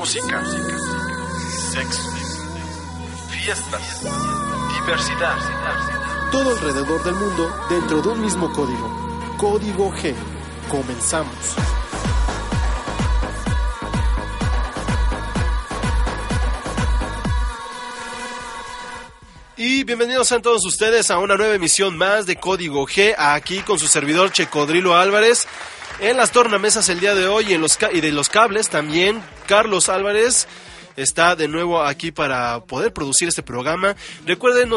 Música, sexo, fiestas, diversidad. Todo alrededor del mundo dentro de un mismo código. Código G. Comenzamos. Y bienvenidos a todos ustedes a una nueva emisión más de Código G, aquí con su servidor Checodrilo Álvarez. En las tornamesas el día de hoy en los y de los cables también Carlos Álvarez está de nuevo aquí para poder producir este programa. Recuerden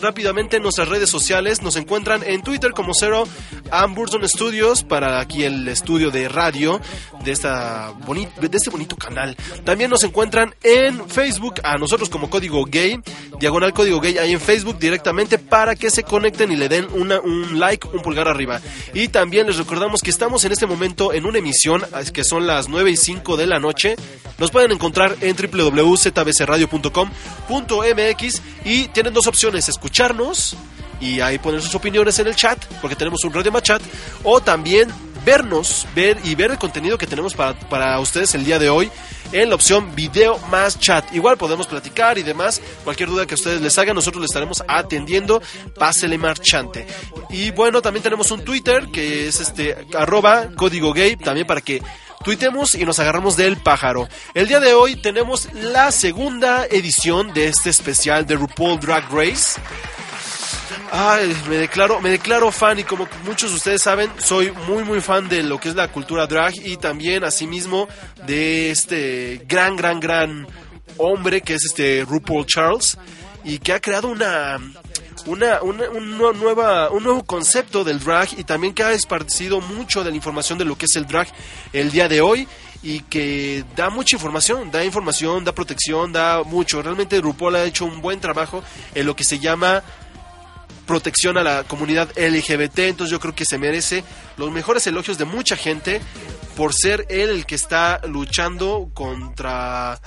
rápidamente en nuestras redes sociales. Nos encuentran en Twitter como Cero Amburton Studios para aquí el estudio de radio de, esta de este bonito canal. También nos encuentran en Facebook a nosotros como Código Gay, Diagonal Código Gay ahí en Facebook directamente para que se conecten y le den una, un like, un pulgar arriba. Y también les recordamos que estamos en este momento en una emisión que son las 9 y 5 de la noche. Nos pueden encontrar en www.zbcradio.com.mx y tienen dos opciones, escucharnos y ahí poner sus opiniones en el chat, porque tenemos un radio más chat, o también vernos, ver y ver el contenido que tenemos para, para ustedes el día de hoy en la opción video más chat. Igual podemos platicar y demás. Cualquier duda que ustedes les hagan, nosotros les estaremos atendiendo. Pásele marchante. Y bueno, también tenemos un Twitter que es este arroba código gay, también para que tuitemos y nos agarramos del pájaro. El día de hoy tenemos la segunda edición de este especial de RuPaul Drag Race. Ay, me declaro, me declaro fan y como muchos de ustedes saben, soy muy muy fan de lo que es la cultura drag y también asimismo de este gran gran gran hombre que es este RuPaul Charles y que ha creado una una, una, nueva, un nuevo concepto del drag y también que ha esparcido mucho de la información de lo que es el drag el día de hoy y que da mucha información, da información, da protección, da mucho. Realmente RuPaul ha hecho un buen trabajo en lo que se llama protección a la comunidad LGBT, entonces yo creo que se merece los mejores elogios de mucha gente por ser él el que está luchando contra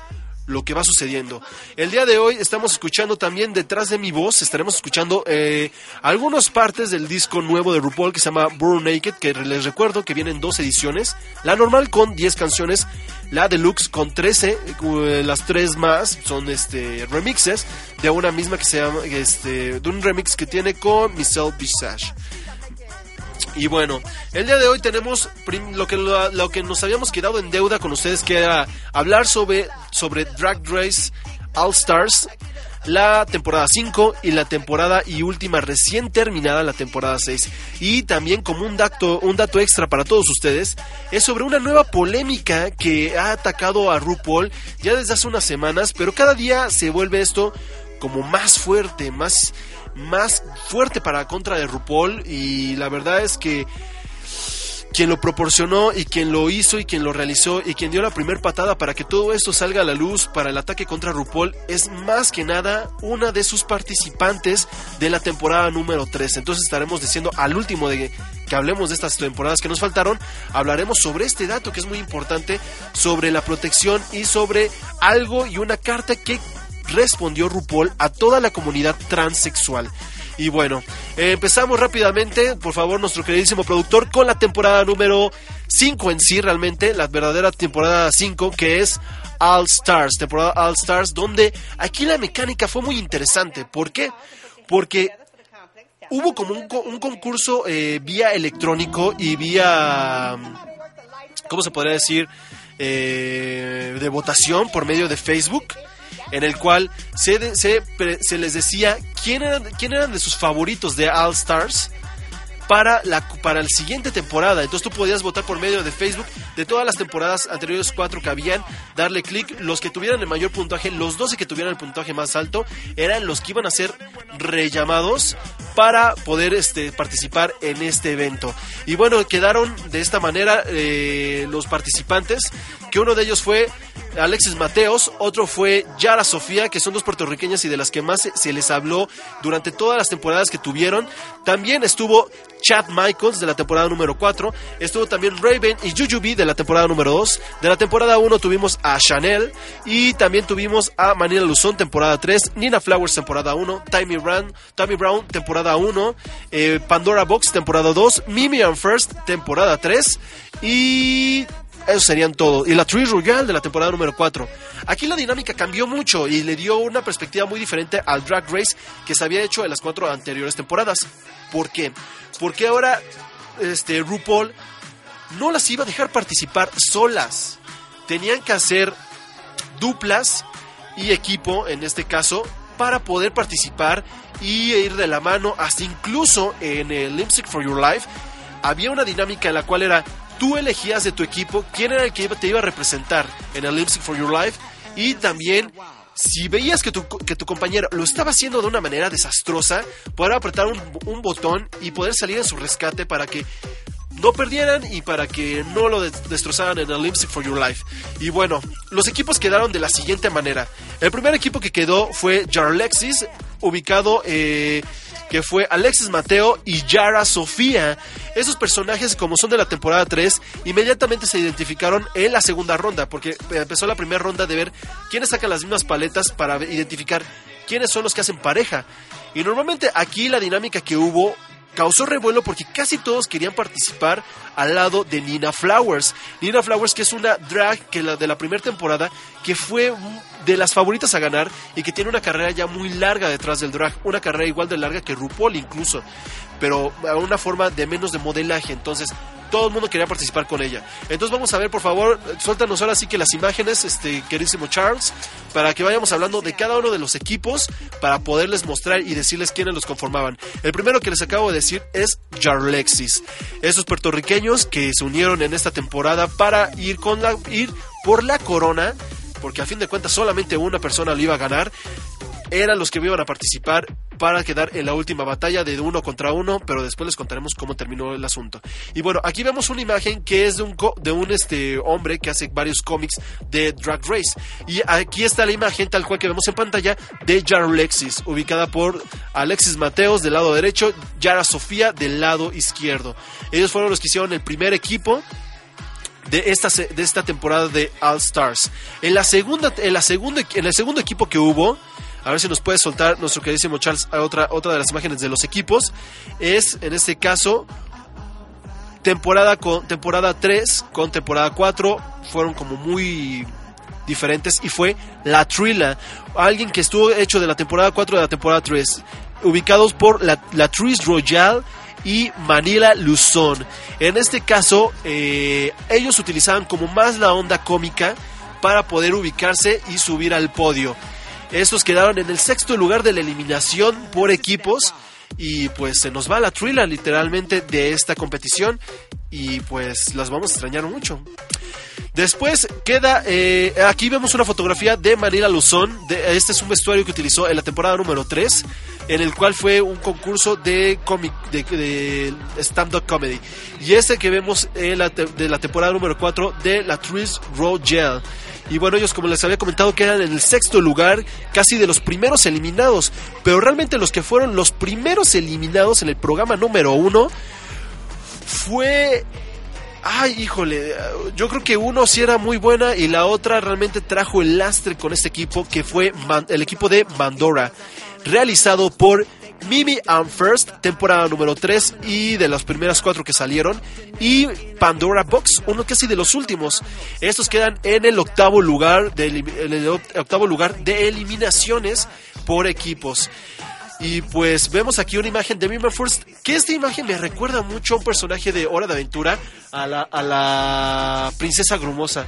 lo que va sucediendo. El día de hoy estamos escuchando también detrás de mi voz, estaremos escuchando eh, algunas partes del disco nuevo de RuPaul que se llama Burn Naked, que les recuerdo que vienen dos ediciones, la normal con 10 canciones, la deluxe con 13, eh, las tres más son este remixes de una misma que se llama, este, de un remix que tiene con Michelle Visage. Y bueno, el día de hoy tenemos lo que, lo, que nos habíamos quedado en deuda con ustedes, que era hablar sobre, sobre Drag Race All Stars, la temporada 5 y la temporada y última recién terminada, la temporada 6. Y también como un dato, un dato extra para todos ustedes, es sobre una nueva polémica que ha atacado a RuPaul ya desde hace unas semanas, pero cada día se vuelve esto como más fuerte, más más fuerte para contra de RuPaul y la verdad es que quien lo proporcionó y quien lo hizo y quien lo realizó y quien dio la primera patada para que todo esto salga a la luz para el ataque contra RuPaul es más que nada una de sus participantes de la temporada número 3. Entonces estaremos diciendo al último de que hablemos de estas temporadas que nos faltaron, hablaremos sobre este dato que es muy importante, sobre la protección y sobre algo y una carta que respondió RuPaul a toda la comunidad transexual. Y bueno, empezamos rápidamente, por favor, nuestro queridísimo productor, con la temporada número 5 en sí, realmente, la verdadera temporada 5, que es All Stars, temporada All Stars, donde aquí la mecánica fue muy interesante. ¿Por qué? Porque hubo como un, concurso eh, vía electrónico y vía, ¿cómo se podría decir? Eh, de votación por medio de Facebook en el cual se, se, les decía quién eran, eran de sus favoritos de All Stars para la para siguiente temporada. Entonces tú podías votar por medio de Facebook de todas las temporadas anteriores cuatro que habían, darle clic, los que tuvieran el mayor puntaje, los 12 que tuvieran el puntaje más alto, eran los que iban a ser rellamados para poder este, participar en este evento. Y bueno, quedaron de esta manera eh, los participantes, que uno de ellos fue Alexis Mateos, otro fue Yara Sofía, que son dos puertorriqueñas y de las que más se les habló durante todas las temporadas que tuvieron. También estuvo Chad Michaels de la temporada número 4, estuvo también Raven y Jujubi de la temporada número 2. De la temporada 1 tuvimos a Chanel y también tuvimos a Manila Luzón temporada 3, Nina Flowers temporada 1, Tammy Brown, Tammy Brown temporada 1, eh, Pandora Box temporada 2, Mimi and First temporada 3 y eso serían todo. Y la Tree Royale de la temporada número 4. Aquí la dinámica cambió mucho y le dio una perspectiva muy diferente al Drag Race que se había hecho en las cuatro anteriores temporadas. ¿Por qué? Porque ahora este, RuPaul no las iba a dejar participar solas. Tenían que hacer duplas y equipo, en este caso, para poder participar y ir de la mano, hasta incluso en el Lipstick for Your Life. Había una dinámica en la cual era tú elegías de tu equipo quién era el que te iba a representar en el Lipstick for Your Life y también si veías que tu, que tu compañero lo estaba haciendo de una manera desastrosa, poder apretar un, botón y poder salir en su rescate para que no perdieran y para que no lo destrozaran en el Lipstick for Your Life. Y bueno, los equipos quedaron de la siguiente manera. El primer equipo que quedó fue Jarlexis, ubicado eh, que fue Alexis Mateo y Yara Sofía. Esos personajes, como son de la temporada 3, inmediatamente se identificaron en la segunda ronda, porque empezó la primera ronda de ver quiénes sacan las mismas paletas para identificar quiénes son los que hacen pareja. Y normalmente aquí la dinámica que hubo causó revuelo porque casi todos querían participar al lado de Nina Flowers. Nina Flowers, que es una drag que la de la primera temporada, que fue de las favoritas a ganar y que tiene una carrera ya muy larga detrás del drag, una carrera igual de larga que RuPaul incluso, pero a una forma de menos de modelaje. Entonces, todo el mundo quería participar con ella. Entonces vamos a ver, por favor, suéltanos ahora sí que las imágenes, este queridísimo Charles, para que vayamos hablando de cada uno de los equipos para poderles mostrar y decirles quiénes los conformaban. El primero que les acabo de decir es Jarlexis. Esos puertorriqueños que se unieron en esta temporada para ir con la ir por la corona, porque a fin de cuentas solamente una persona lo iba a ganar eran los que iban a participar para quedar en la última batalla de uno contra uno, pero después les contaremos cómo terminó el asunto. Y bueno, aquí vemos una imagen que es de un, de un este, hombre que hace varios cómics de Drag Race. Y aquí está la imagen tal cual que vemos en pantalla de Jarlexis, ubicada por Alexis Mateos del lado derecho, Yara Sofía del lado izquierdo. Ellos fueron los que hicieron el primer equipo de esta, de esta temporada de All Stars. En la segunda, en la en el segundo equipo que hubo, a ver si nos puede soltar nuestro queridísimo Charles otra, otra de las imágenes de los equipos. Es, en este caso, temporada, con, temporada 3 con temporada 4. Fueron como muy diferentes. Y fue La Trilla. Alguien que estuvo hecho de la temporada 4 de la temporada 3. Ubicados por la, la Tris y Manila Luzón. En este caso, eh, ellos utilizaban como más la onda cómica para poder ubicarse y subir al podio. Estos quedaron en el sexto lugar de la eliminación por equipos. Y pues se nos va la trila literalmente de esta competición. Y pues las vamos a extrañar mucho. Después queda, eh, aquí vemos una fotografía de Manila Luzón. Este es un vestuario que utilizó en la temporada número 3, en el cual fue un concurso de, comic, de, stand-up comedy. Y este que vemos la de la temporada número 4 de la Tris. Y bueno, ellos como les había comentado quedan en el sexto lugar, casi de los primeros eliminados. Pero realmente los que fueron los primeros eliminados en el programa número uno fue... Ay, híjole, yo creo que uno sí era muy buena y la otra realmente trajo el lastre con este equipo que fue el equipo de Mandora, realizado por Mimi and First, temporada número 3 y de las primeras cuatro que salieron. Y Pandora Box, uno casi de los últimos. Estos quedan en el octavo lugar de, octavo lugar de eliminaciones por equipos. Y pues vemos aquí una imagen de Mimi First, que esta imagen me recuerda mucho a un personaje de Hora de Aventura, a la, a la princesa Grumosa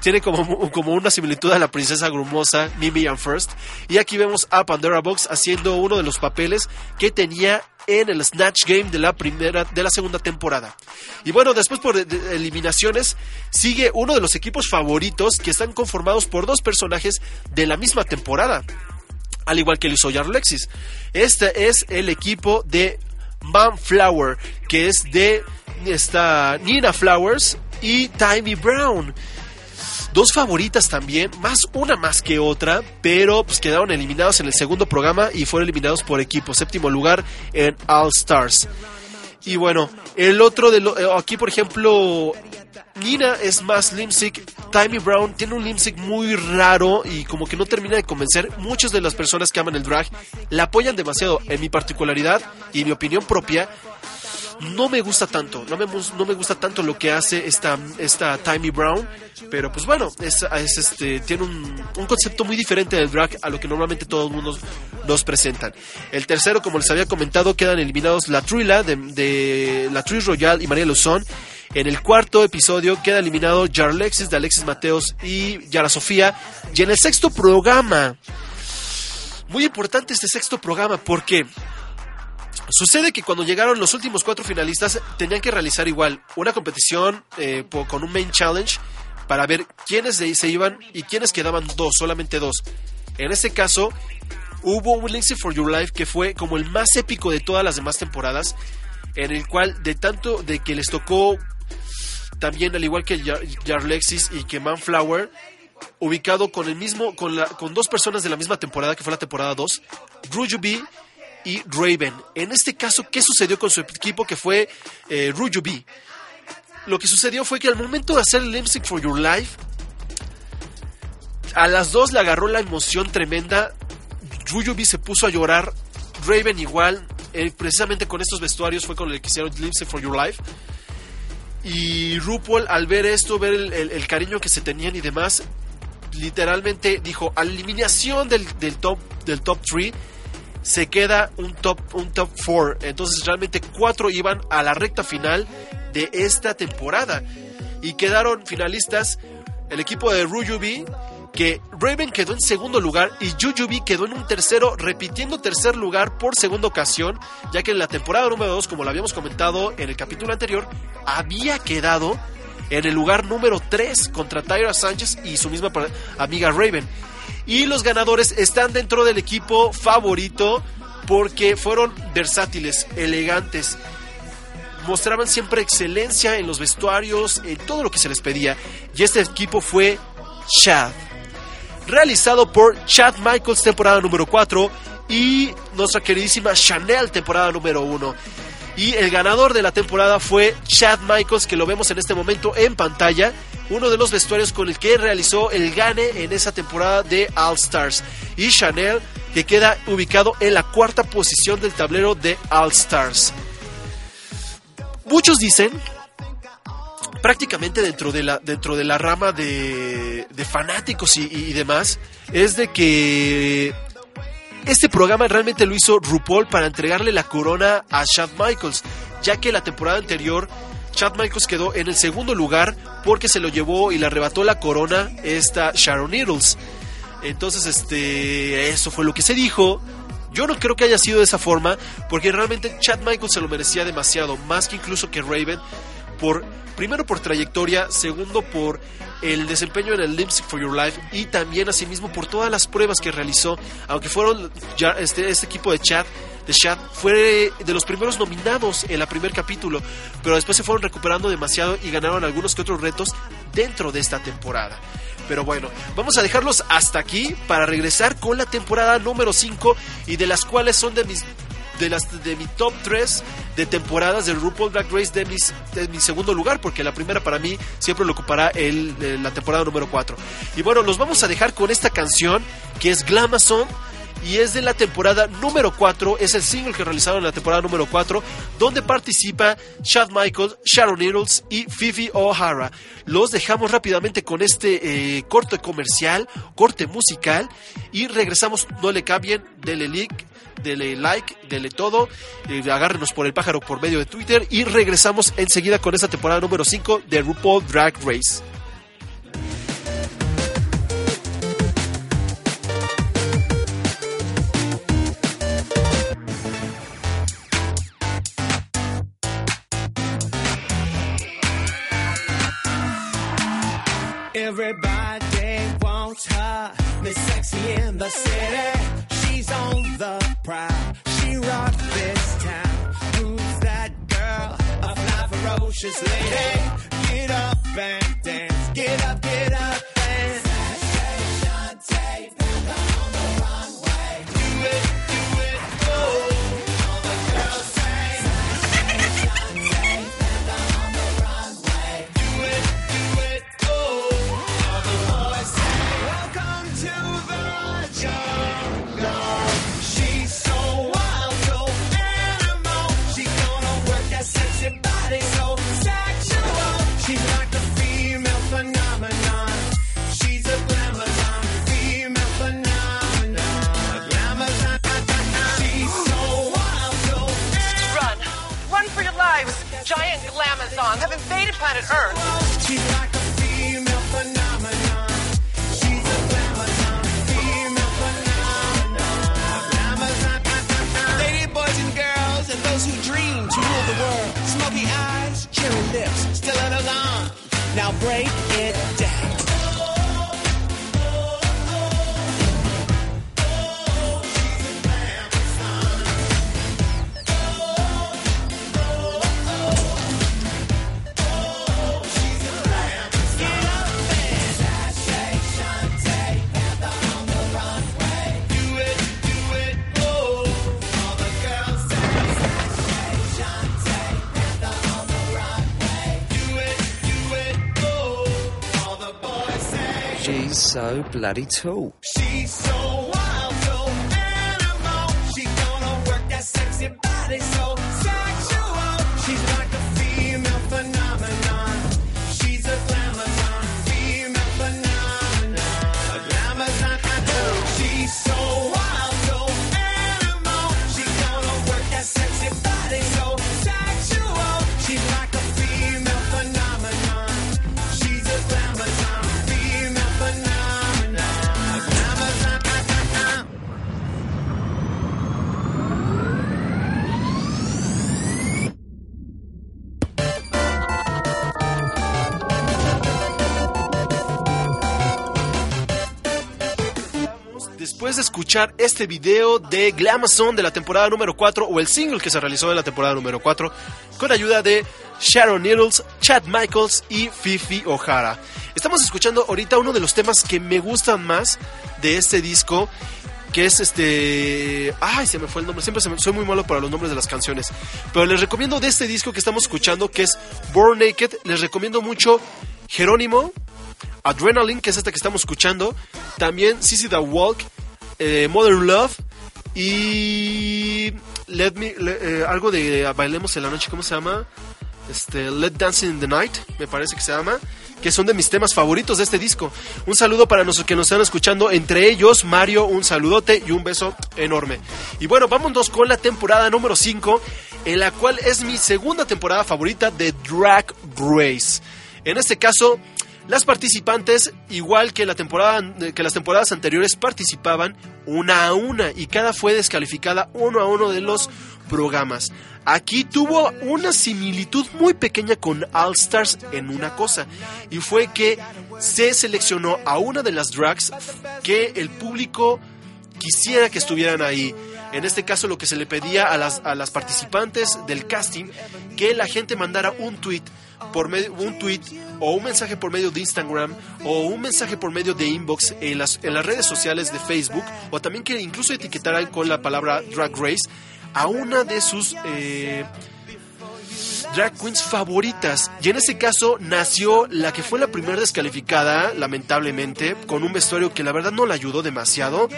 tiene como, como una similitud a la princesa grumosa Mimi and First. Y aquí vemos a Pandora Box haciendo uno de los papeles que tenía en el Snatch Game de la primera, de la segunda temporada. Y bueno, después por eliminaciones sigue uno de los equipos favoritos que están conformados por dos personajes de la misma temporada. al igual que lo hizo Jarlexis. Este es el equipo de Flower, que es de esta Nina Flowers y Timmy Brown. Dos favoritas también, más una más que otra, pero pues quedaron eliminados en el segundo programa y fueron eliminados por equipo. Séptimo lugar en All Stars. Y bueno, el otro de lo, eh, aquí por ejemplo Nina es más limsic, Timmy Brown tiene un limsic muy raro y como que no termina de convencer. Muchas de las personas que aman el drag la apoyan demasiado. En mi particularidad y mi opinión propia, no me gusta tanto, no me, no me gusta tanto lo que hace esta, esta Timmy Brown, pero pues bueno, es, este, tiene un, un, concepto muy diferente del drag a lo que normalmente todo el mundo nos presentan. El tercero, como les había comentado, quedan eliminados la Trilla de, la Trish Royal y María Luzón. En el cuarto episodio queda eliminado Jarlexis de Alexis Mateos y Yara Sofía. Y en el sexto programa, muy importante este sexto programa porque Sucede que cuando llegaron los últimos cuatro finalistas tenían que realizar igual una competición eh, con un main challenge para ver quiénes se iban y quiénes quedaban dos, solamente dos. En este caso, hubo un Linksy for Your Life que fue como el más épico de todas las demás temporadas, en el cual de tanto de que les tocó también al igual que Jarlexis y que Manflower, ubicado con el mismo, con, la, con dos personas de la misma temporada, que fue la temporada 2, Rujubi y Raven. En este caso, ¿qué sucedió con su equipo que fue eh? Lo que sucedió fue que al momento de hacer el for Your Life, a las dos le agarró la emoción tremenda. Rujubi se puso a llorar, Raven igual, eh, precisamente con estos vestuarios fue con el que hicieron Lipstick for Your Life. Y RuPaul, al ver esto, ver el, cariño que se tenían y demás, literalmente dijo: eliminación del, del top del top 3 se queda un top un top 4. Entonces realmente cuatro iban a la recta final de esta temporada y quedaron finalistas el equipo de Rujubi que Raven quedó en segundo lugar y Jujubi quedó en un tercero, repitiendo tercer lugar por segunda ocasión, ya que en la temporada número 2, como lo habíamos comentado en el capítulo anterior, había quedado en el lugar número 3 contra Tyra Sánchez y su misma amiga Raven. Y los ganadores están dentro del equipo favorito porque fueron versátiles, elegantes, mostraban siempre excelencia en los vestuarios, en todo lo que se les pedía. Y este equipo fue Chad realizado por Chad Michaels, temporada número 4, y nuestra queridísima Chanel, temporada número 1. Y el ganador de la temporada fue Chad Michaels, que lo vemos en este momento en pantalla, uno de los vestuarios con el que realizó el gane en esa temporada de All Stars. Y Chanel, que queda ubicado en la cuarta posición del tablero de All Stars. Muchos dicen prácticamente dentro de la, dentro de la rama de, fanáticos y, demás, es de que este programa realmente lo hizo RuPaul para entregarle la corona a Chad Michaels, ya que la temporada anterior Chad Michaels quedó en el segundo lugar porque se lo llevó y le arrebató la corona esta Sharon Needles. Entonces, este, eso fue lo que se dijo. Yo no creo que haya sido de esa forma, porque realmente Chad Michaels se lo merecía demasiado, más que incluso que Raven, por primero por trayectoria, segundo por el desempeño en el Lipstick for Your Life y también asimismo por todas las pruebas que realizó, aunque fueron este, este equipo de chat de chat fue de los primeros nominados en el primer capítulo, pero después se fueron recuperando demasiado y ganaron algunos que otros retos dentro de esta temporada. Pero bueno, vamos a dejarlos hasta aquí para regresar con la temporada número 5 y de las cuales son de mis de las de mi top 3 de temporadas de RuPaul Drag Race de, mis, de mi segundo lugar, porque la primera para mí siempre lo ocupará el, la temporada número 4. Y bueno, los vamos a dejar con esta canción que es Glamazon y es de la temporada número 4, es el single que realizaron en la temporada número 4, donde participa Chad Michael, Sharon Needles y Fifi O'Hara. Los dejamos rápidamente con este eh, corte comercial, corte musical, y regresamos, no le cambien, denle link dele like, dele todo, eh, agárrenos por el pájaro por medio de Twitter y regresamos enseguida con esta temporada número 5 de RuPaul Drag Race. Everybody wants her, Sexy in the city. Ferocious lady. Get up planet Earth. Bloody tool. Escuchar este video de Glamazon de la temporada número 4 o el single que se realizó en la temporada número 4 con ayuda de Sharon Needles, Chad Michaels y Fifi O'Hara. Estamos escuchando ahorita uno de los temas que me gustan más de este disco que es este... Ay, se me fue el nombre, siempre se me- soy muy malo para los nombres de las canciones. Pero les recomiendo de este disco que estamos escuchando, que es Born Naked, les recomiendo mucho Jerónimo, Adrenaline, que es esta que estamos escuchando. También Sissy the Walk, eh, Modern Love y Let Me, eh, algo de Bailemos en la noche, ¿cómo se llama? Este, Let Dancing in the Night, me parece que se llama, que son de mis temas favoritos de este disco. Un saludo para los que nos están escuchando, entre ellos Mario, un saludote y un beso enorme. Y bueno, vámonos con la temporada número 5, en la cual es mi segunda temporada favorita de Drag Race. En este caso, las participantes, igual que, la temporada, que las temporadas anteriores, participaban una a una y cada fue descalificada uno a uno de los programas. Aquí tuvo una similitud muy pequeña con All Stars en una cosa y fue que se seleccionó a una de las drags que el público quisiera que estuvieran ahí. En este caso lo que se le pedía a las, a las participantes del casting que la gente mandara un tweet por medio un tweet o un mensaje por medio de Instagram o un mensaje por medio de inbox en las, en las redes sociales de Facebook o también que incluso etiquetaran con la palabra Drag Race a una de sus eh, drag queens favoritas. Y en ese caso nació la que fue la primera descalificada, lamentablemente, con un vestuario que la verdad no la ayudó demasiado.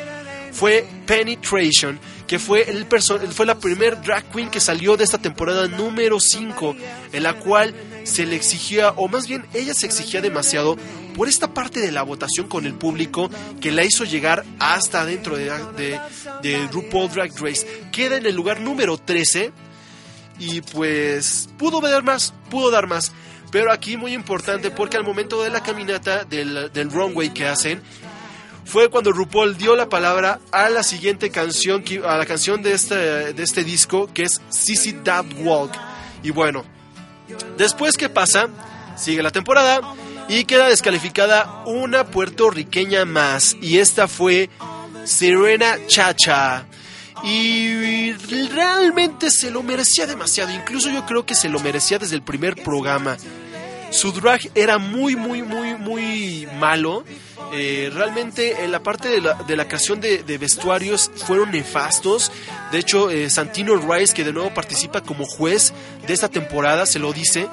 Fue Penetration, que fue, el fue la primer drag queen que salió de esta temporada número 5, en la cual se le exigía, o más bien ella se exigía demasiado por esta parte de la votación con el público que la hizo llegar hasta dentro de, de, de RuPaul Drag Race. Queda en el lugar número 13 y pues pudo dar más, pudo dar más. Pero aquí muy importante porque al momento de la caminata del, del runway que hacen, fue cuando RuPaul dio la palabra a la siguiente canción, a la canción de este, de este disco, que es Sissy That Walk. Y bueno, después que pasa, sigue la temporada y queda descalificada una puertorriqueña más. Y esta fue Serena Chacha. Y realmente se lo merecía demasiado. Incluso yo creo que se lo merecía desde el primer programa. Su drag era muy, muy, muy, muy malo. Eh, realmente en la parte de la, de la de, vestuarios fueron nefastos. De hecho, eh, Santino Rice, que de nuevo participa como juez de esta temporada, se lo dice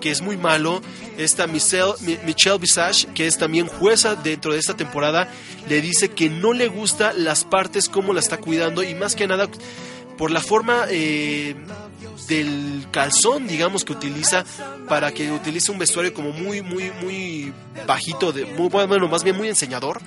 que es muy malo. Esta Michelle, Mi- Michelle Visage, que es también jueza dentro de esta temporada, le dice que no le gusta las partes, cómo la está cuidando y más que nada por la forma eh, del calzón, digamos, que utiliza para que utilice un vestuario como muy, muy, muy bajito, de, muy, bueno, más bien muy enseñador.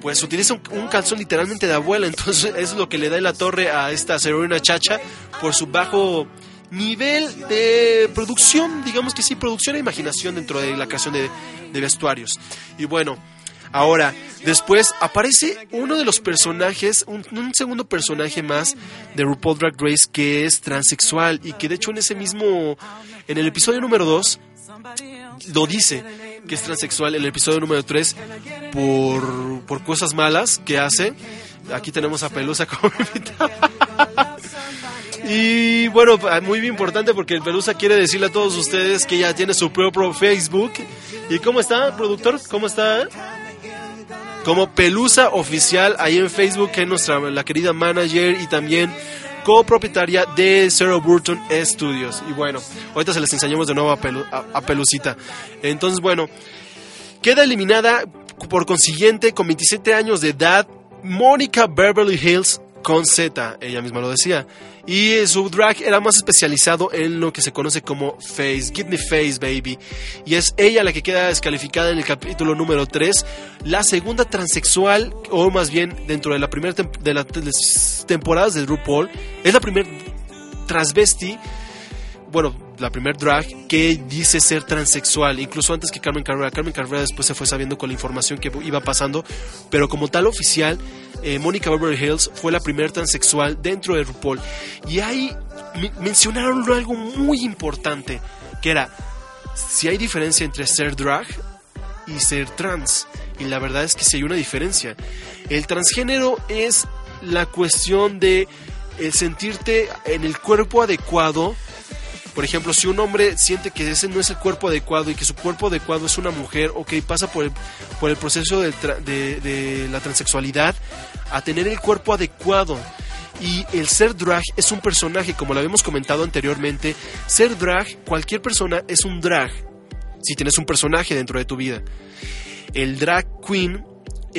Pues utiliza un, calzón literalmente de abuela, entonces es lo que le da en la torre a esta Serena Chacha por su bajo nivel de producción, digamos que sí, producción e imaginación dentro de la creación de vestuarios. Y bueno, ahora, después aparece uno de los personajes, un, un segundo personaje más de RuPaul Drag Race que es transexual y que de hecho en ese mismo, en el episodio número 2, lo dice que es transexual en el episodio número 3 por, por cosas malas que hace. Aquí tenemos a Pelusa como invitada. Y bueno, muy importante porque el Pelusa quiere decirle a todos ustedes que ya tiene su propio Facebook. ¿Y cómo está, productor? ¿Cómo está? Como Pelusa Oficial ahí en Facebook, que es nuestra la querida manager y también copropietaria de Zero Burton Studios. Y bueno, ahorita se les enseñamos de nuevo a, Pelu- a- a Pelucita. Entonces, bueno, queda eliminada por consiguiente con 27 años de edad Mónica Beverly Hills con Z, ella misma lo decía. Y su drag era más especializado en lo que se conoce como face, give me face baby. Y es ella la que queda descalificada en el capítulo número 3, la segunda transexual, o más bien dentro de la primera tem- de las temporadas de RuPaul, es la primera transvesti bueno, la primer drag que dice ser transexual, incluso antes que Carmen Carrera. Carmen Carrera después se fue sabiendo con la información que iba pasando, pero como tal oficial, eh, Mónica Beverly Hills fue la primera transexual dentro de RuPaul. Y ahí me- mencionaron algo muy importante, que era si hay diferencia entre ser drag y ser trans. Y la verdad es que sí hay una diferencia. El transgénero es la cuestión de el sentirte en el cuerpo adecuado por ejemplo, si un hombre siente que ese no es el cuerpo adecuado y que su cuerpo adecuado es una mujer, ok, pasa por el, proceso de, de la transexualidad a tener el cuerpo adecuado. Y el ser drag es un personaje, como lo habíamos comentado anteriormente. Ser drag, cualquier persona es un drag. Si tienes un personaje dentro de tu vida. El drag queen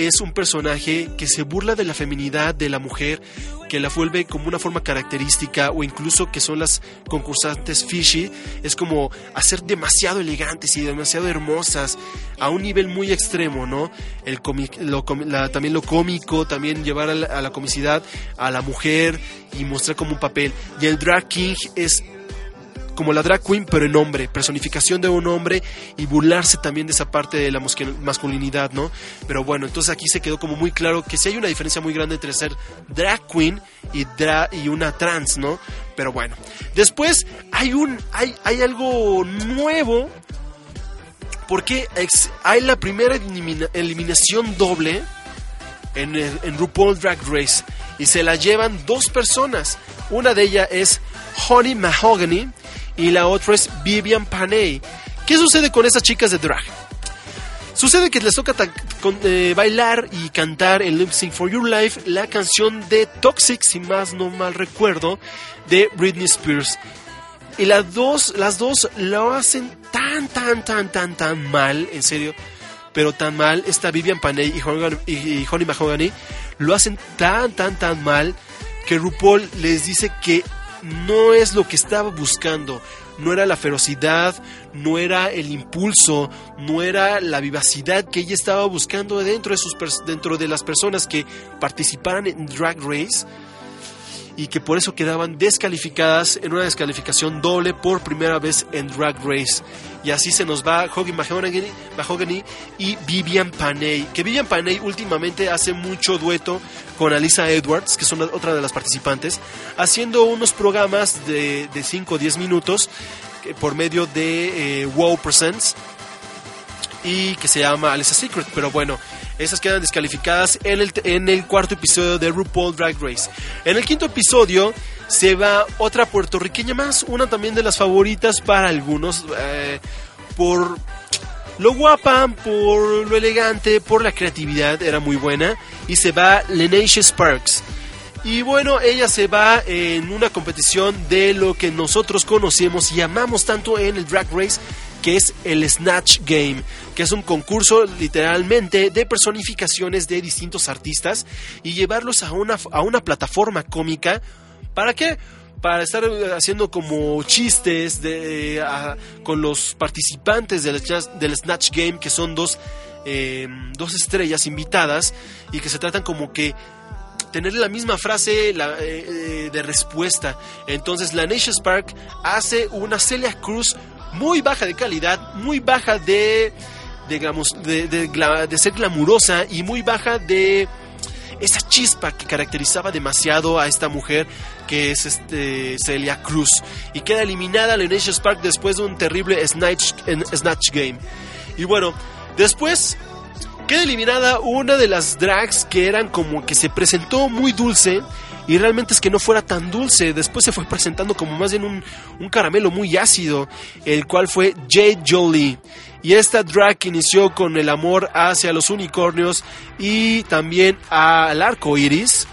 es un personaje que se burla de la feminidad de la mujer, que la vuelve como una forma característica o incluso que son las concursantes fishy, es como hacer demasiado elegantes y demasiado hermosas a un nivel muy extremo, ¿no? El comi- lo la- también lo cómico, también llevar a la, a la comicidad a la mujer y mostrar como un papel. Y el drag king es como la drag queen, pero en hombre, personificación de un hombre y burlarse también de esa parte de la masculinidad, ¿no? Pero bueno, entonces aquí se quedó como muy claro que sí hay una diferencia muy grande entre ser drag queen y, dra- y una trans, ¿no? Pero bueno, después hay un hay, hay algo nuevo porque hay la primera elimina- eliminación doble en, en RuPaul Drag Race y se la llevan dos personas. Una de ellas es Honey Mahogany y la otra es Vivian Panay. ¿Qué sucede con esas chicas de drag? Sucede que les toca eh, bailar y cantar en Lip for Your Life la canción de Toxic, si más no mal recuerdo, de Britney Spears. Y las dos, las dos lo hacen tan, tan, tan, tan, tan mal, en serio, pero tan mal. Esta Vivian Panay y- y Honey Mahogany lo hacen tan, tan, tan mal que RuPaul les dice que no es lo que estaba buscando. No era la ferocidad, no era el impulso, no era la vivacidad que ella estaba buscando dentro de, sus dentro de las personas que participaran en Drag Race y que por eso quedaban descalificadas en una descalificación doble por primera vez en Drag Race. Y así se nos va Hoggy Mahogany, y Vivian Panay. Que Vivian Panay últimamente hace mucho dueto con Alisa Edwards, que son otra de las participantes, haciendo unos programas de 5 o 10 minutos eh, por medio de eh, Wow Presents y que se llama Alice Secret. Pero bueno, esas quedan descalificadas en el, cuarto episodio de RuPaul Drag Race. En el quinto episodio se va otra puertorriqueña más, una también de las favoritas para algunos, eh, por lo guapa, por lo elegante, por la creatividad, era muy buena. Y se va Lenacia Sparks. Y bueno, ella se va en una competición de lo que nosotros conocemos y amamos tanto en el Drag Race, que es el Snatch Game, que es un concurso literalmente de personificaciones de distintos artistas y llevarlos a una, a una plataforma cómica. ¿Para qué? Para estar haciendo como chistes de, con los participantes del, del Snatch Game, que son dos, eh, dos estrellas invitadas y que se tratan como que tener la misma frase eh, eh, de respuesta. Entonces la Nation Spark hace una Celia Cruz muy baja de calidad, muy baja de de, de, de ser glamurosa y muy baja de esa chispa que caracterizaba demasiado a esta mujer que es este Celia Cruz y queda eliminada la Nation Spark después de un terrible Snatch, snatch Game. Y bueno, después Queda eliminada una de las drags que eran como que se presentó muy dulce y realmente es que no fuera tan dulce. Después se fue presentando como más bien un, un caramelo muy ácido, el cual fue Jade Jolie. Y esta drag inició con el amor hacia los unicornios y también al arco iris,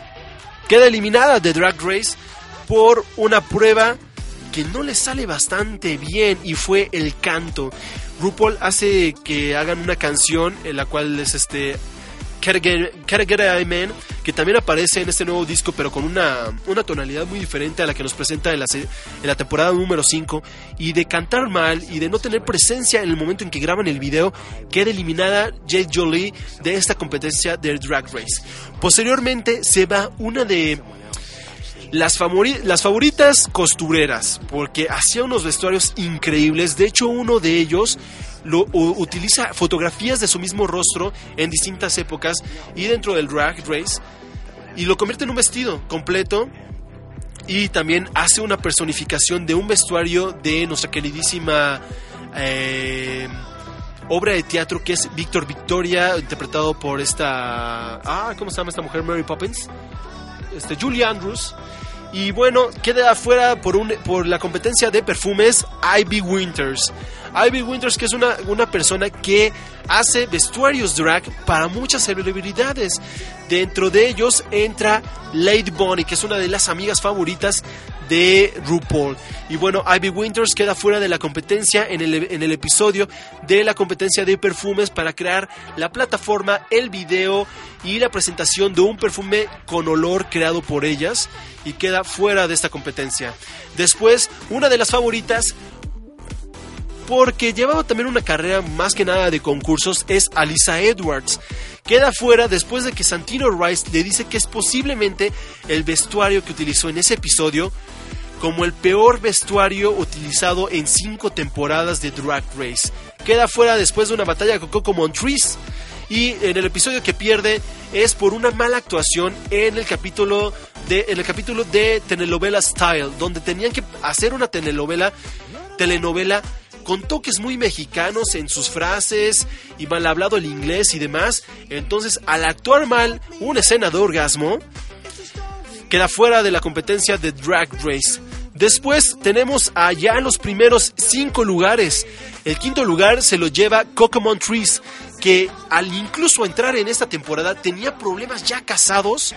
queda eliminada de Drag Race por una prueba que no le sale bastante bien y fue el canto. RuPaul hace que hagan una canción en la cual es este Gotta Get- I Man, que también aparece en este nuevo disco, pero con una, una tonalidad muy diferente a la que nos presenta en la, en la temporada número 5. Y de cantar mal y de no tener presencia en el momento en que graban el video, queda eliminada Jade Jolie de esta competencia de Drag Race. Posteriormente se va una de las, favori- las favoritas costureras, porque hacía unos vestuarios increíbles. De hecho, uno de ellos lo utiliza fotografías de su mismo rostro en distintas épocas y dentro del drag race y lo convierte en un vestido completo y también hace una personificación de un vestuario de nuestra queridísima eh, obra de teatro que es Víctor Victoria interpretado por esta ah cómo se llama esta mujer Mary Poppins este, Julie Andrews. Y bueno, queda afuera por, un, por la competencia de perfumes Ivy Winters. Ivy Winters, que es una, una persona que hace vestuarios drag para muchas celebridades. Dentro de ellos entra Lady Bonnie, que es una de las amigas favoritas de RuPaul. Y bueno, Ivy Winters queda fuera de la competencia en el, en el episodio de la competencia de perfumes para crear la plataforma, el video y la presentación de un perfume con olor creado por ellas y queda fuera de esta competencia. Después, una de las favoritas porque llevaba también una carrera más que nada de concursos, es Alisa Edwards. Queda fuera después de que Santino Rice le dice que es posiblemente el vestuario que utilizó en ese episodio como el peor vestuario utilizado en cinco temporadas de Drag Race. Queda fuera después de una batalla con Coco Montrese y en el episodio que pierde es por una mala actuación en el capítulo de en el capítulo de telenovela Style, donde tenían que hacer una telenovela telenovela con toques muy mexicanos en sus frases y mal hablado el inglés y demás. Entonces, al actuar mal una escena de orgasmo, queda fuera de la competencia de Drag Race. Después tenemos allá los primeros cinco lugares. El quinto lugar se lo lleva Coco Montrese, que al incluso entrar en esta temporada tenía problemas ya casados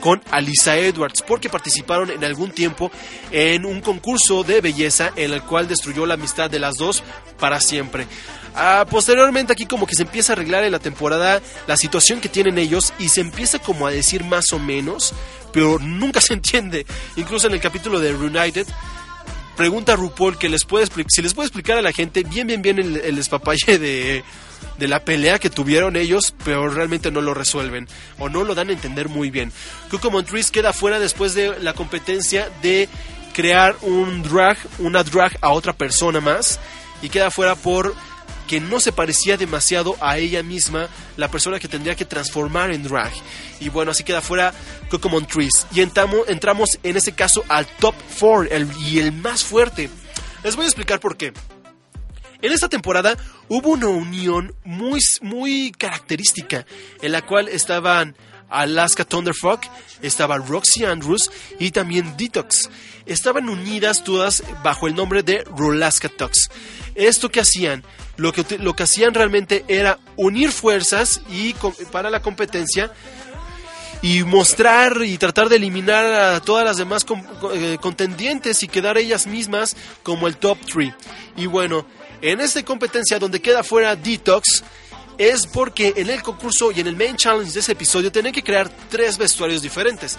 con Alisa Edwards porque participaron en algún tiempo en un concurso de belleza en el cual destruyó la amistad de las dos para siempre. Ah, posteriormente aquí como que se empieza a arreglar en la temporada la situación que tienen ellos y se empieza como a decir más o menos, pero nunca se entiende. Incluso en el capítulo de Reunited pregunta a RuPaul que les puede si les puede explicar a la gente bien bien bien el, el de, de la pelea que tuvieron ellos, pero realmente no lo resuelven o no lo dan a entender muy bien. Coco Montrese queda fuera después de la competencia de crear un drag, una drag a otra persona más y queda fuera por que no se parecía demasiado a ella misma, la persona que tendría que transformar en drag. Y bueno, así queda fuera Coco Montrese. Y entramos, entramos en este caso al top 4 y el más fuerte. Les voy a explicar por qué. En esta temporada hubo una unión muy, muy característica en la cual estaban Alaska Thunderfuck, estaba Roxy Andrews y también Detox. Estaban unidas todas bajo el nombre de Rolaska Tux. ¿Esto que hacían? Lo que, lo que hacían realmente era unir fuerzas y para la competencia y mostrar y tratar de eliminar a todas las demás eh, contendientes y quedar ellas mismas como el top 3. Y bueno, en esta competencia donde queda fuera Detox es porque en el concurso y en el main challenge de ese episodio tenían que crear tres vestuarios diferentes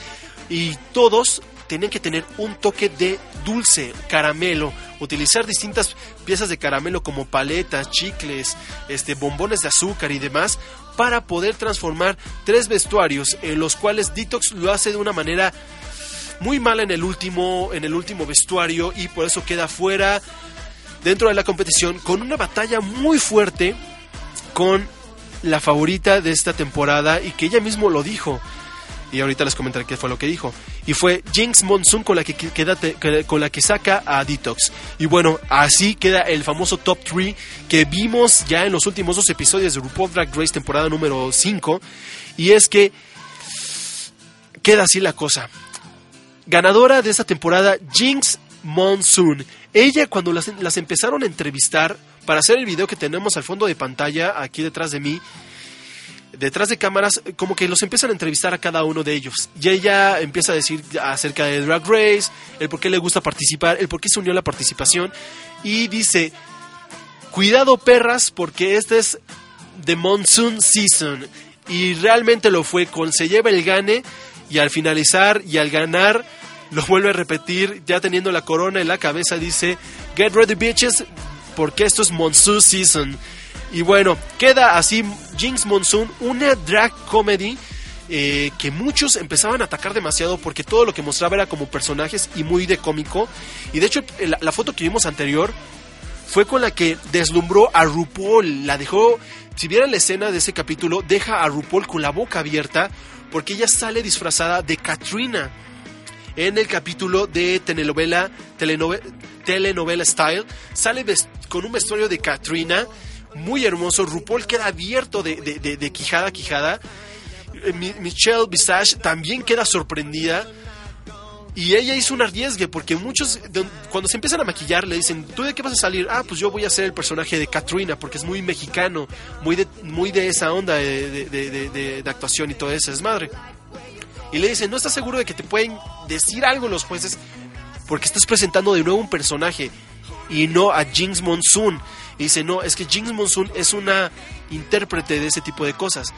y todos tenían que tener un toque de dulce, caramelo, utilizar distintas piezas de caramelo como paletas, chicles, este bombones de azúcar y demás para poder transformar tres vestuarios en los cuales Detox lo hace de una manera muy mala en el último en el último vestuario y por eso queda fuera dentro de la competición con una batalla muy fuerte con la favorita de esta temporada y que ella mismo lo dijo. Y ahorita les comentaré qué fue lo que dijo. Y fue Jinx Monsoon con la que, con la que saca a Detox. Y bueno, así queda el famoso top 3 que vimos ya en los últimos dos episodios de RuPaul Drag Race temporada número 5. Y es que queda así la cosa. Ganadora de esta temporada, Jinx Monsoon. Ella cuando las empezaron a entrevistar para hacer el video que tenemos al fondo de pantalla, aquí detrás de mí, detrás de cámaras, como que los empiezan a entrevistar a cada uno de ellos. Y ella empieza a decir acerca de Drag Race, el por qué le gusta participar, el por qué se unió a la participación. Y dice, cuidado perras, porque este es The Monsoon Season. Y realmente lo fue, con se lleva el gane y al finalizar y al ganar lo vuelve a repetir, ya teniendo la corona en la cabeza, dice, Get ready bitches, porque esto es Monsoon Season. Y bueno, queda así Jinx Monsoon, una drag comedy eh, que muchos empezaban a atacar demasiado porque todo lo que mostraba era como personajes y muy de cómico. Y de hecho, la, foto que vimos anterior fue con la que deslumbró a RuPaul. La dejó, si vieran la escena de ese capítulo, deja a RuPaul con la boca abierta porque ella sale disfrazada de Katrina en el capítulo de telenovela, telenove- telenovela style. Sale con un vestuario de Katrina muy hermoso. RuPaul queda abierto de, de- de- de quijada a quijada. Eh, Mi- Michelle Visage también queda sorprendida. Y ella hizo un arriesgue porque muchos, cuando se empiezan a maquillar, le dicen, ¿tú de qué vas a salir? Ah, pues yo voy a ser el personaje de Katrina porque es muy mexicano, muy de, muy de esa onda de- de- de actuación y todo eso, es madre. Y le dicen, ¿no estás seguro de que te pueden decir algo los jueces? Porque estás presentando de nuevo un personaje y no a Jinx Monsoon. Y dice, no, es que Jinx Monsoon es una intérprete de ese tipo de cosas.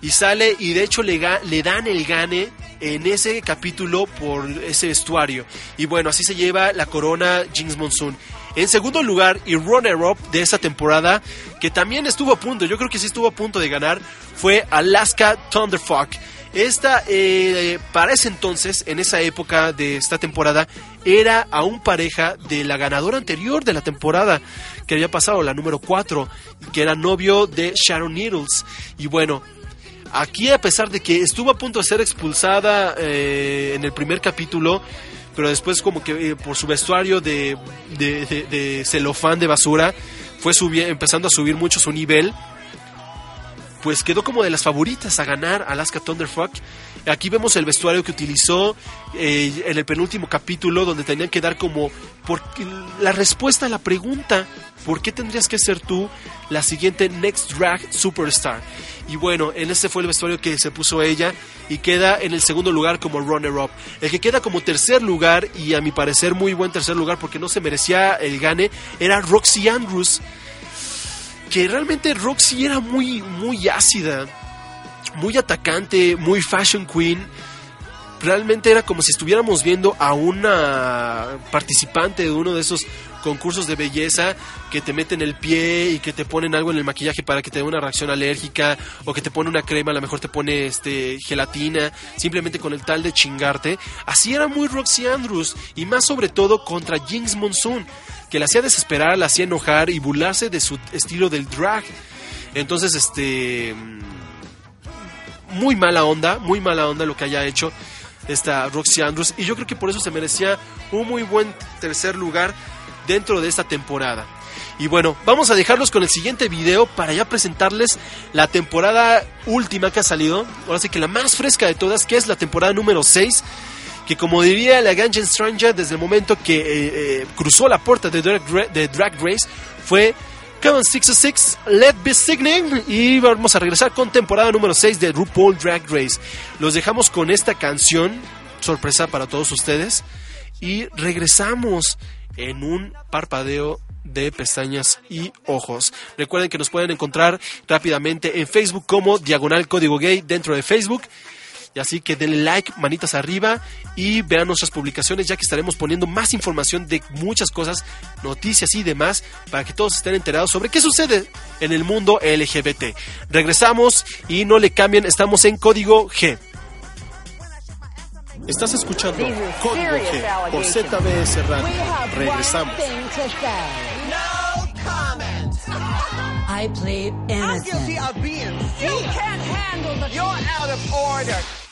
Y sale y de hecho le, dan el gane en ese capítulo por ese vestuario. Y bueno, así se lleva la corona Jinx Monsoon. En segundo lugar, y runner-up de esta temporada, que también estuvo a punto, yo creo que sí estuvo a punto de ganar, fue Alaska Thunderfuck. Esta, eh, para ese entonces, en esa época de esta temporada, era aún pareja de la ganadora anterior de la temporada que había pasado, la número 4, que era novio de Sharon Needles. Y bueno, aquí a pesar de que estuvo a punto de ser expulsada eh, en el primer capítulo, pero después como que eh, por su vestuario de, de, de- celofán de basura, fue empezando a subir mucho su nivel pues quedó como de las favoritas a ganar Alaska Thunderfuck. Aquí vemos el vestuario que utilizó eh, en el penúltimo capítulo, donde tenían que dar como la respuesta a la pregunta: ¿por qué tendrías que ser tú la siguiente Next Drag Superstar? Y bueno, en este fue el vestuario que se puso ella y queda en el segundo lugar como runner-up. El que queda como tercer lugar, y a mi parecer muy buen tercer lugar porque no se merecía el gane, era Roxy Andrews que realmente Roxy era muy, muy ácida, muy atacante, muy fashion queen. Realmente era como si estuviéramos viendo a una participante de uno de esos concursos de belleza que te meten el pie y que te ponen algo en el maquillaje para que te dé una reacción alérgica o que te pone una crema, a lo mejor te pone este gelatina, simplemente con el tal de chingarte. Así era muy Roxy Andrews y más sobre todo contra Jinx Monsoon, que la hacía desesperar, la hacía enojar y burlarse de su estilo del drag. Entonces, este muy mala onda, muy mala onda lo que haya hecho esta Roxy Andrews y yo creo que por eso se merecía un muy buen tercer lugar dentro de esta temporada. Y bueno, vamos a dejarlos con el siguiente video para ya presentarles la temporada última que ha salido. Ahora sí que la más fresca de todas, que es la temporada número 6. Que como diría la Gungeon Stranger, desde el momento que eh, eh, cruzó la puerta de Drag, Ra- de Drag Race, fue Come on 606, Let Be Singing. Y vamos a regresar con temporada número 6 de RuPaul Drag Race. Los dejamos con esta canción, sorpresa para todos ustedes. Y regresamos en un parpadeo de pestañas y ojos. Recuerden que nos pueden encontrar rápidamente en Facebook como Diagonal Código Gay dentro de Facebook. Así que denle like, manitas arriba y vean nuestras publicaciones ya que estaremos poniendo más información de muchas cosas, noticias y demás para que todos estén enterados sobre qué sucede en el mundo LGBT. Regresamos y no le cambien, estamos en código G. Estás escuchando Código G por ZBS Radio. Regresamos. No comment. I plead I'm guilty innocent. of being You can't handle the You're out of order.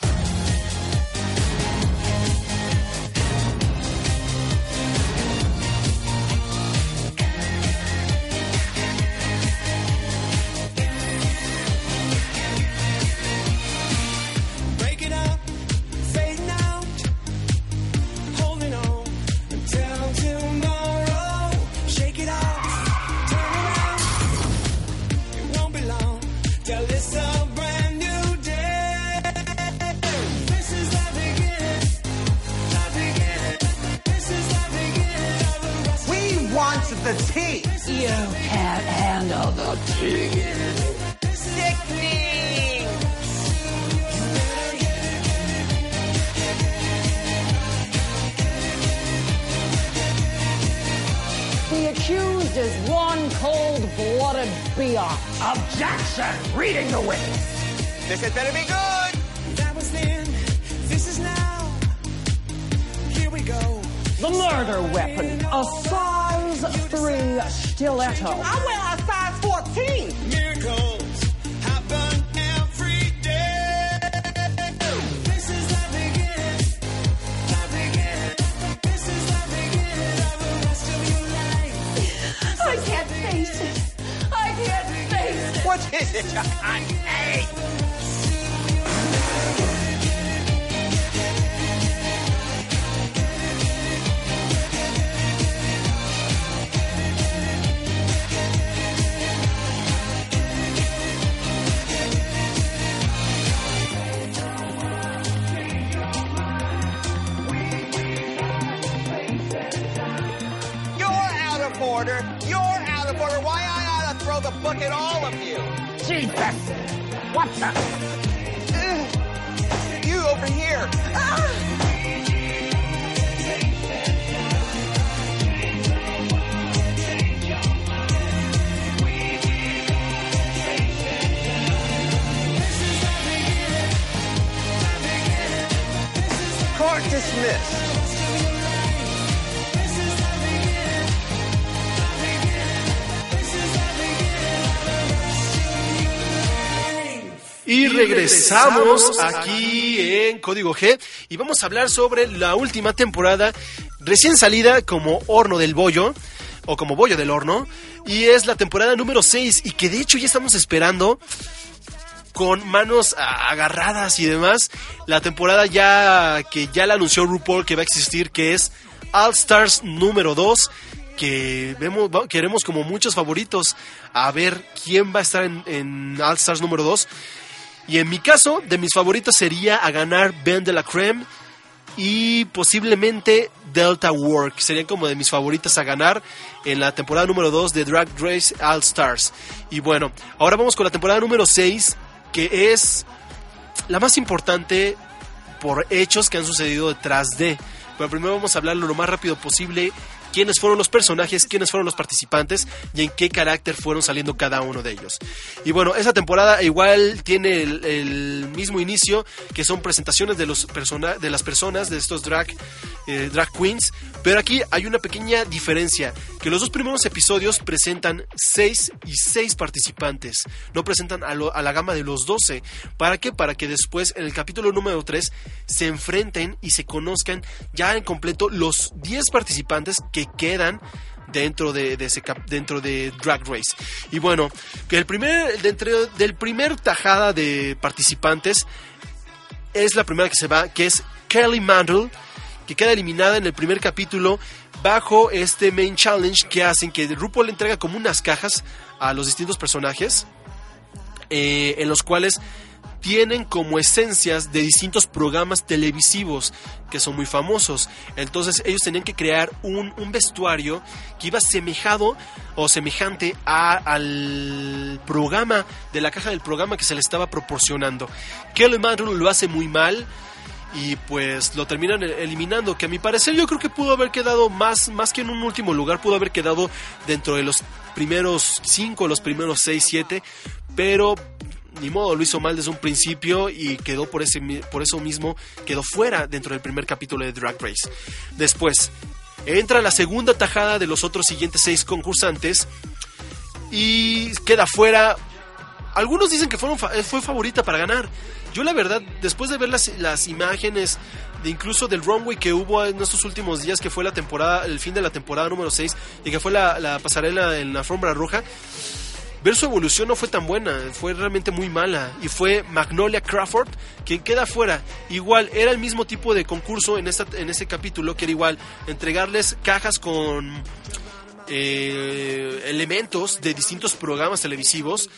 The tea. You can't handle the teeth! Sickening. The accused is one cold-blooded beer. Objection! Reading the witness. This had better be good. That was then. This is now. Here we go. The murder weapon, a size 3 stiletto. I wear a size 14. Miracles happen every day. This is the beginning. The beginning. This is the beginning of the rest of your life. I can't face it. I can't face it. What is it you can't take? Regresamos aquí en Código G y vamos a hablar sobre la última temporada recién salida como horno del bollo o como bollo del horno y es la temporada número 6 y que de hecho ya estamos esperando con manos agarradas y demás la temporada ya que ya la anunció RuPaul que va a existir que es All Stars número 2 que vemos queremos como muchos favoritos a ver quién va a estar en, en All Stars número 2 y en mi caso, de mis favoritos sería a ganar Ben de la Creme y posiblemente Delta Work. Serían como de mis favoritas a ganar en la temporada número 2 de Drag Race All Stars. Y bueno, ahora vamos con la temporada número 6, que es la más importante por hechos que han sucedido detrás de. Pero primero vamos a hablar lo más rápido posible quiénes fueron los personajes, quiénes fueron los participantes y en qué carácter fueron saliendo cada uno de ellos. Y bueno, esa temporada igual tiene el, mismo inicio, que son presentaciones de, los persona, de las personas, de estos drag, eh, drag queens, pero aquí hay una pequeña diferencia, que los dos primeros episodios presentan 6 y 6 participantes, no presentan a, a la gama de los 12. ¿Para qué? Para que después en el capítulo número 3 se enfrenten y se conozcan ya en completo los 10 participantes que quedan dentro de, ese dentro de Drag Race. Y bueno, que el primer dentro del primer tajada de participantes es la primera que se va, que es Kelly Mandel, que queda eliminada en el primer capítulo bajo este main challenge que hacen que RuPaul le entrega como unas cajas a los distintos personajes eh, en los cuales tienen como esencias de distintos programas televisivos que son muy famosos. Entonces ellos tenían que crear un, vestuario que iba semejado o semejante a- al programa de la caja del programa que se le estaba proporcionando. Kelly Mandel lo hace muy mal y pues lo terminan e- eliminando que a mi parecer yo creo que pudo haber quedado más más que en un último lugar pudo haber quedado dentro de los primeros cinco los primeros seis siete pero ni modo lo hizo mal desde un principio y quedó por ese por eso mismo quedó fuera dentro del primer capítulo de Drag Race después entra la segunda tajada de los otros siguientes seis concursantes y queda fuera algunos dicen que eh, fue favorita para ganar. Yo la verdad, después de ver las, las imágenes de incluso del runway que hubo en estos últimos días, que fue la temporada, el fin de la temporada número 6, y que fue la pasarela en la alfombra roja, ver su evolución no fue tan buena, fue realmente muy mala. Y fue Magnolia Crawford quien queda fuera. Igual, era el mismo tipo de concurso en, esta, en ese capítulo, que era igual, entregarles cajas con eh, elementos de distintos programas televisivos.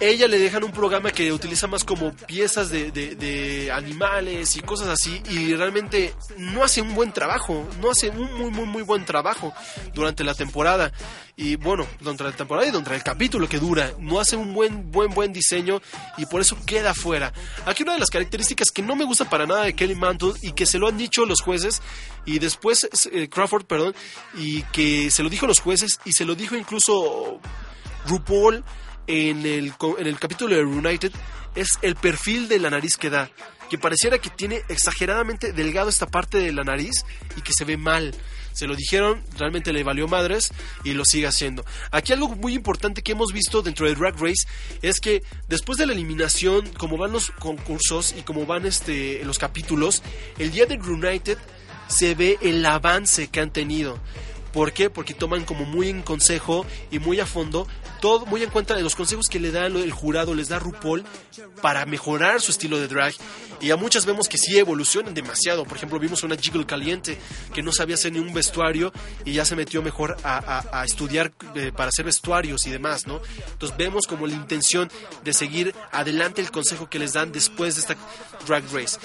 Ella le dejan un programa que utiliza más como piezas de, animales y cosas así y realmente no hace un buen trabajo, no hace un muy muy muy buen trabajo durante la temporada y bueno, durante la temporada y durante el capítulo que dura, no hace un buen buen buen diseño y por eso queda fuera. Aquí una de las características que no me gusta para nada de Kelly Mantle y que se lo han dicho los jueces y después eh, Crawford, perdón, y que se lo dijo los jueces y se lo dijo incluso RuPaul en el, en el capítulo de Reunited es el perfil de la nariz que da. Que pareciera que tiene exageradamente delgado esta parte de la nariz y que se ve mal. Se lo dijeron, realmente le valió madres y lo sigue haciendo. Aquí algo muy importante que hemos visto dentro de Drag Race es que después de la eliminación, como van los concursos y como van este, los capítulos, el día de Reunited se ve el avance que han tenido. ¿Por qué? Porque toman como muy en consejo y muy a fondo, todo muy en cuenta de los consejos que le da el jurado, les da RuPaul para mejorar su estilo de drag. Y a muchas vemos que sí evolucionan demasiado. Por ejemplo, vimos una Jiggle caliente que no sabía hacer ni un vestuario y ya se metió mejor a, estudiar eh, para hacer vestuarios y demás, ¿no? Entonces vemos como la intención de seguir adelante el consejo que les dan después de esta drag race.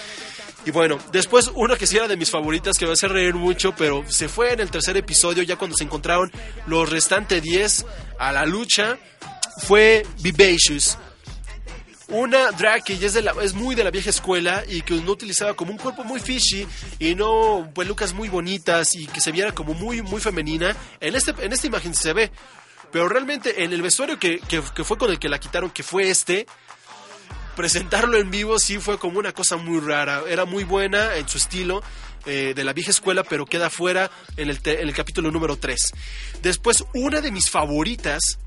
Y bueno, después una que sí era de mis favoritas, que me hace reír mucho, pero se fue en el tercer episodio, ya cuando se encontraron los restantes 10 a la lucha, fue Vivacious. Una drag es, de la- es muy de la vieja escuela y que no utilizaba como un cuerpo muy fishy y no pelucas muy bonitas y que se viera como muy, muy femenina. En, este, en esta imagen se ve. Pero realmente en el vestuario que, que- que fue con el que la quitaron, que fue este, presentarlo en vivo sí fue como una cosa muy rara. Era muy buena en su estilo eh, de la vieja escuela, pero queda fuera en el, en el capítulo número 3. Después, una de mis favoritas,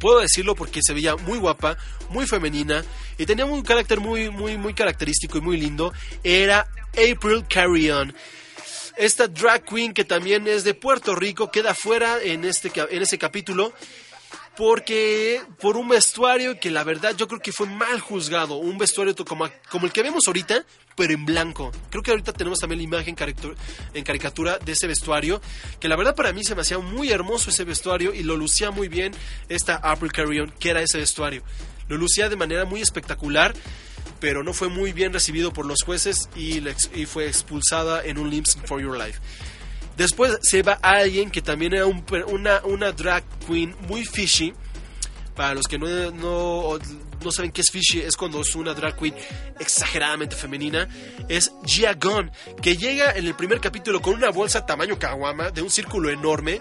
puedo decirlo porque se veía muy guapa, muy femenina y tenía un carácter muy, muy, muy característico y muy lindo, era April Carrion. Esta drag queen que también es de Puerto Rico queda fuera en, este, en ese capítulo porque por un vestuario que la verdad yo creo que fue mal juzgado, un vestuario como, el que vemos ahorita, pero en blanco. Creo que ahorita tenemos también la imagen en caricatura de ese vestuario, que la verdad para mí se me hacía muy hermoso ese vestuario y lo lucía muy bien esta April Carrion, que era ese vestuario. Lo lucía de manera muy espectacular, pero no fue muy bien recibido por los jueces y, y fue expulsada en un Sync for Your Life. Después se va alguien que también era una, una drag queen muy fishy. Para los que no, no, no saben qué es fishy, es cuando es una drag queen exageradamente femenina. Es Gia Gunn, que llega en el primer capítulo con una bolsa tamaño caguama de un círculo enorme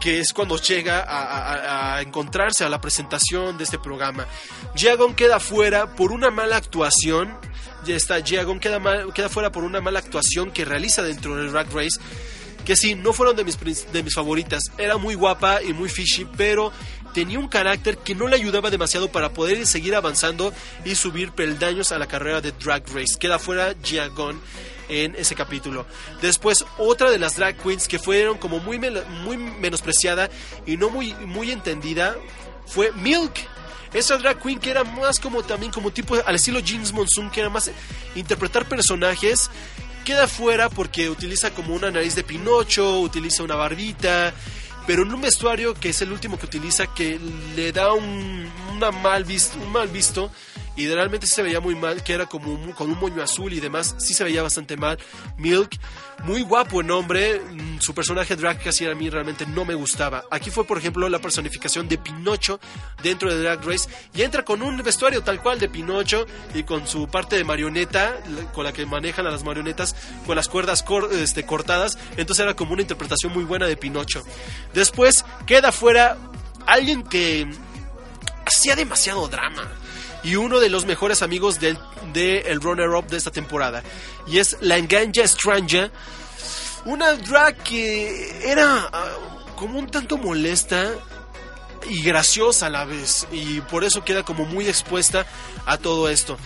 que es cuando llega a, a- a encontrarse a la presentación de este programa. Giagon queda fuera por una mala actuación. Ya está, queda, queda fuera por una mala actuación que realiza dentro del Drag Race. Que sí, no fueron de mis, de mis favoritas. Era muy guapa y muy fishy, pero tenía un carácter que no le ayudaba demasiado para poder seguir avanzando y subir peldaños a la carrera de Drag Race. Queda fuera Giagon en ese capítulo. Después, otra de las drag queens que fueron como muy, muy menospreciada y no muy, muy entendida fue Milk. Esa drag queen que era más como también como tipo al estilo James Monsoon, que era más interpretar personajes, queda fuera porque utiliza como una nariz de Pinocho, utiliza una barbita, pero en un vestuario que es el último que utiliza que le da un, mal visto, un mal visto y realmente sí se veía muy mal, que era como con un moño azul y demás, sí se veía bastante mal. Milk, muy guapo el hombre, mm, su personaje drag casi a mí realmente no me gustaba. Aquí fue, por ejemplo, la personificación de Pinocho dentro de Drag Race y entra con un vestuario tal cual de Pinocho y con su parte de marioneta, con la que manejan a las marionetas, con las cuerdas este, cortadas, entonces era como una interpretación muy buena de Pinocho. Después queda fuera alguien que hacía demasiado drama. Y uno de los mejores amigos del de el runner-up de esta temporada. Y es la Enganja Stranja. Una drag que era ah, como un tanto molesta y graciosa a la vez. Y por eso queda como muy expuesta a todo esto.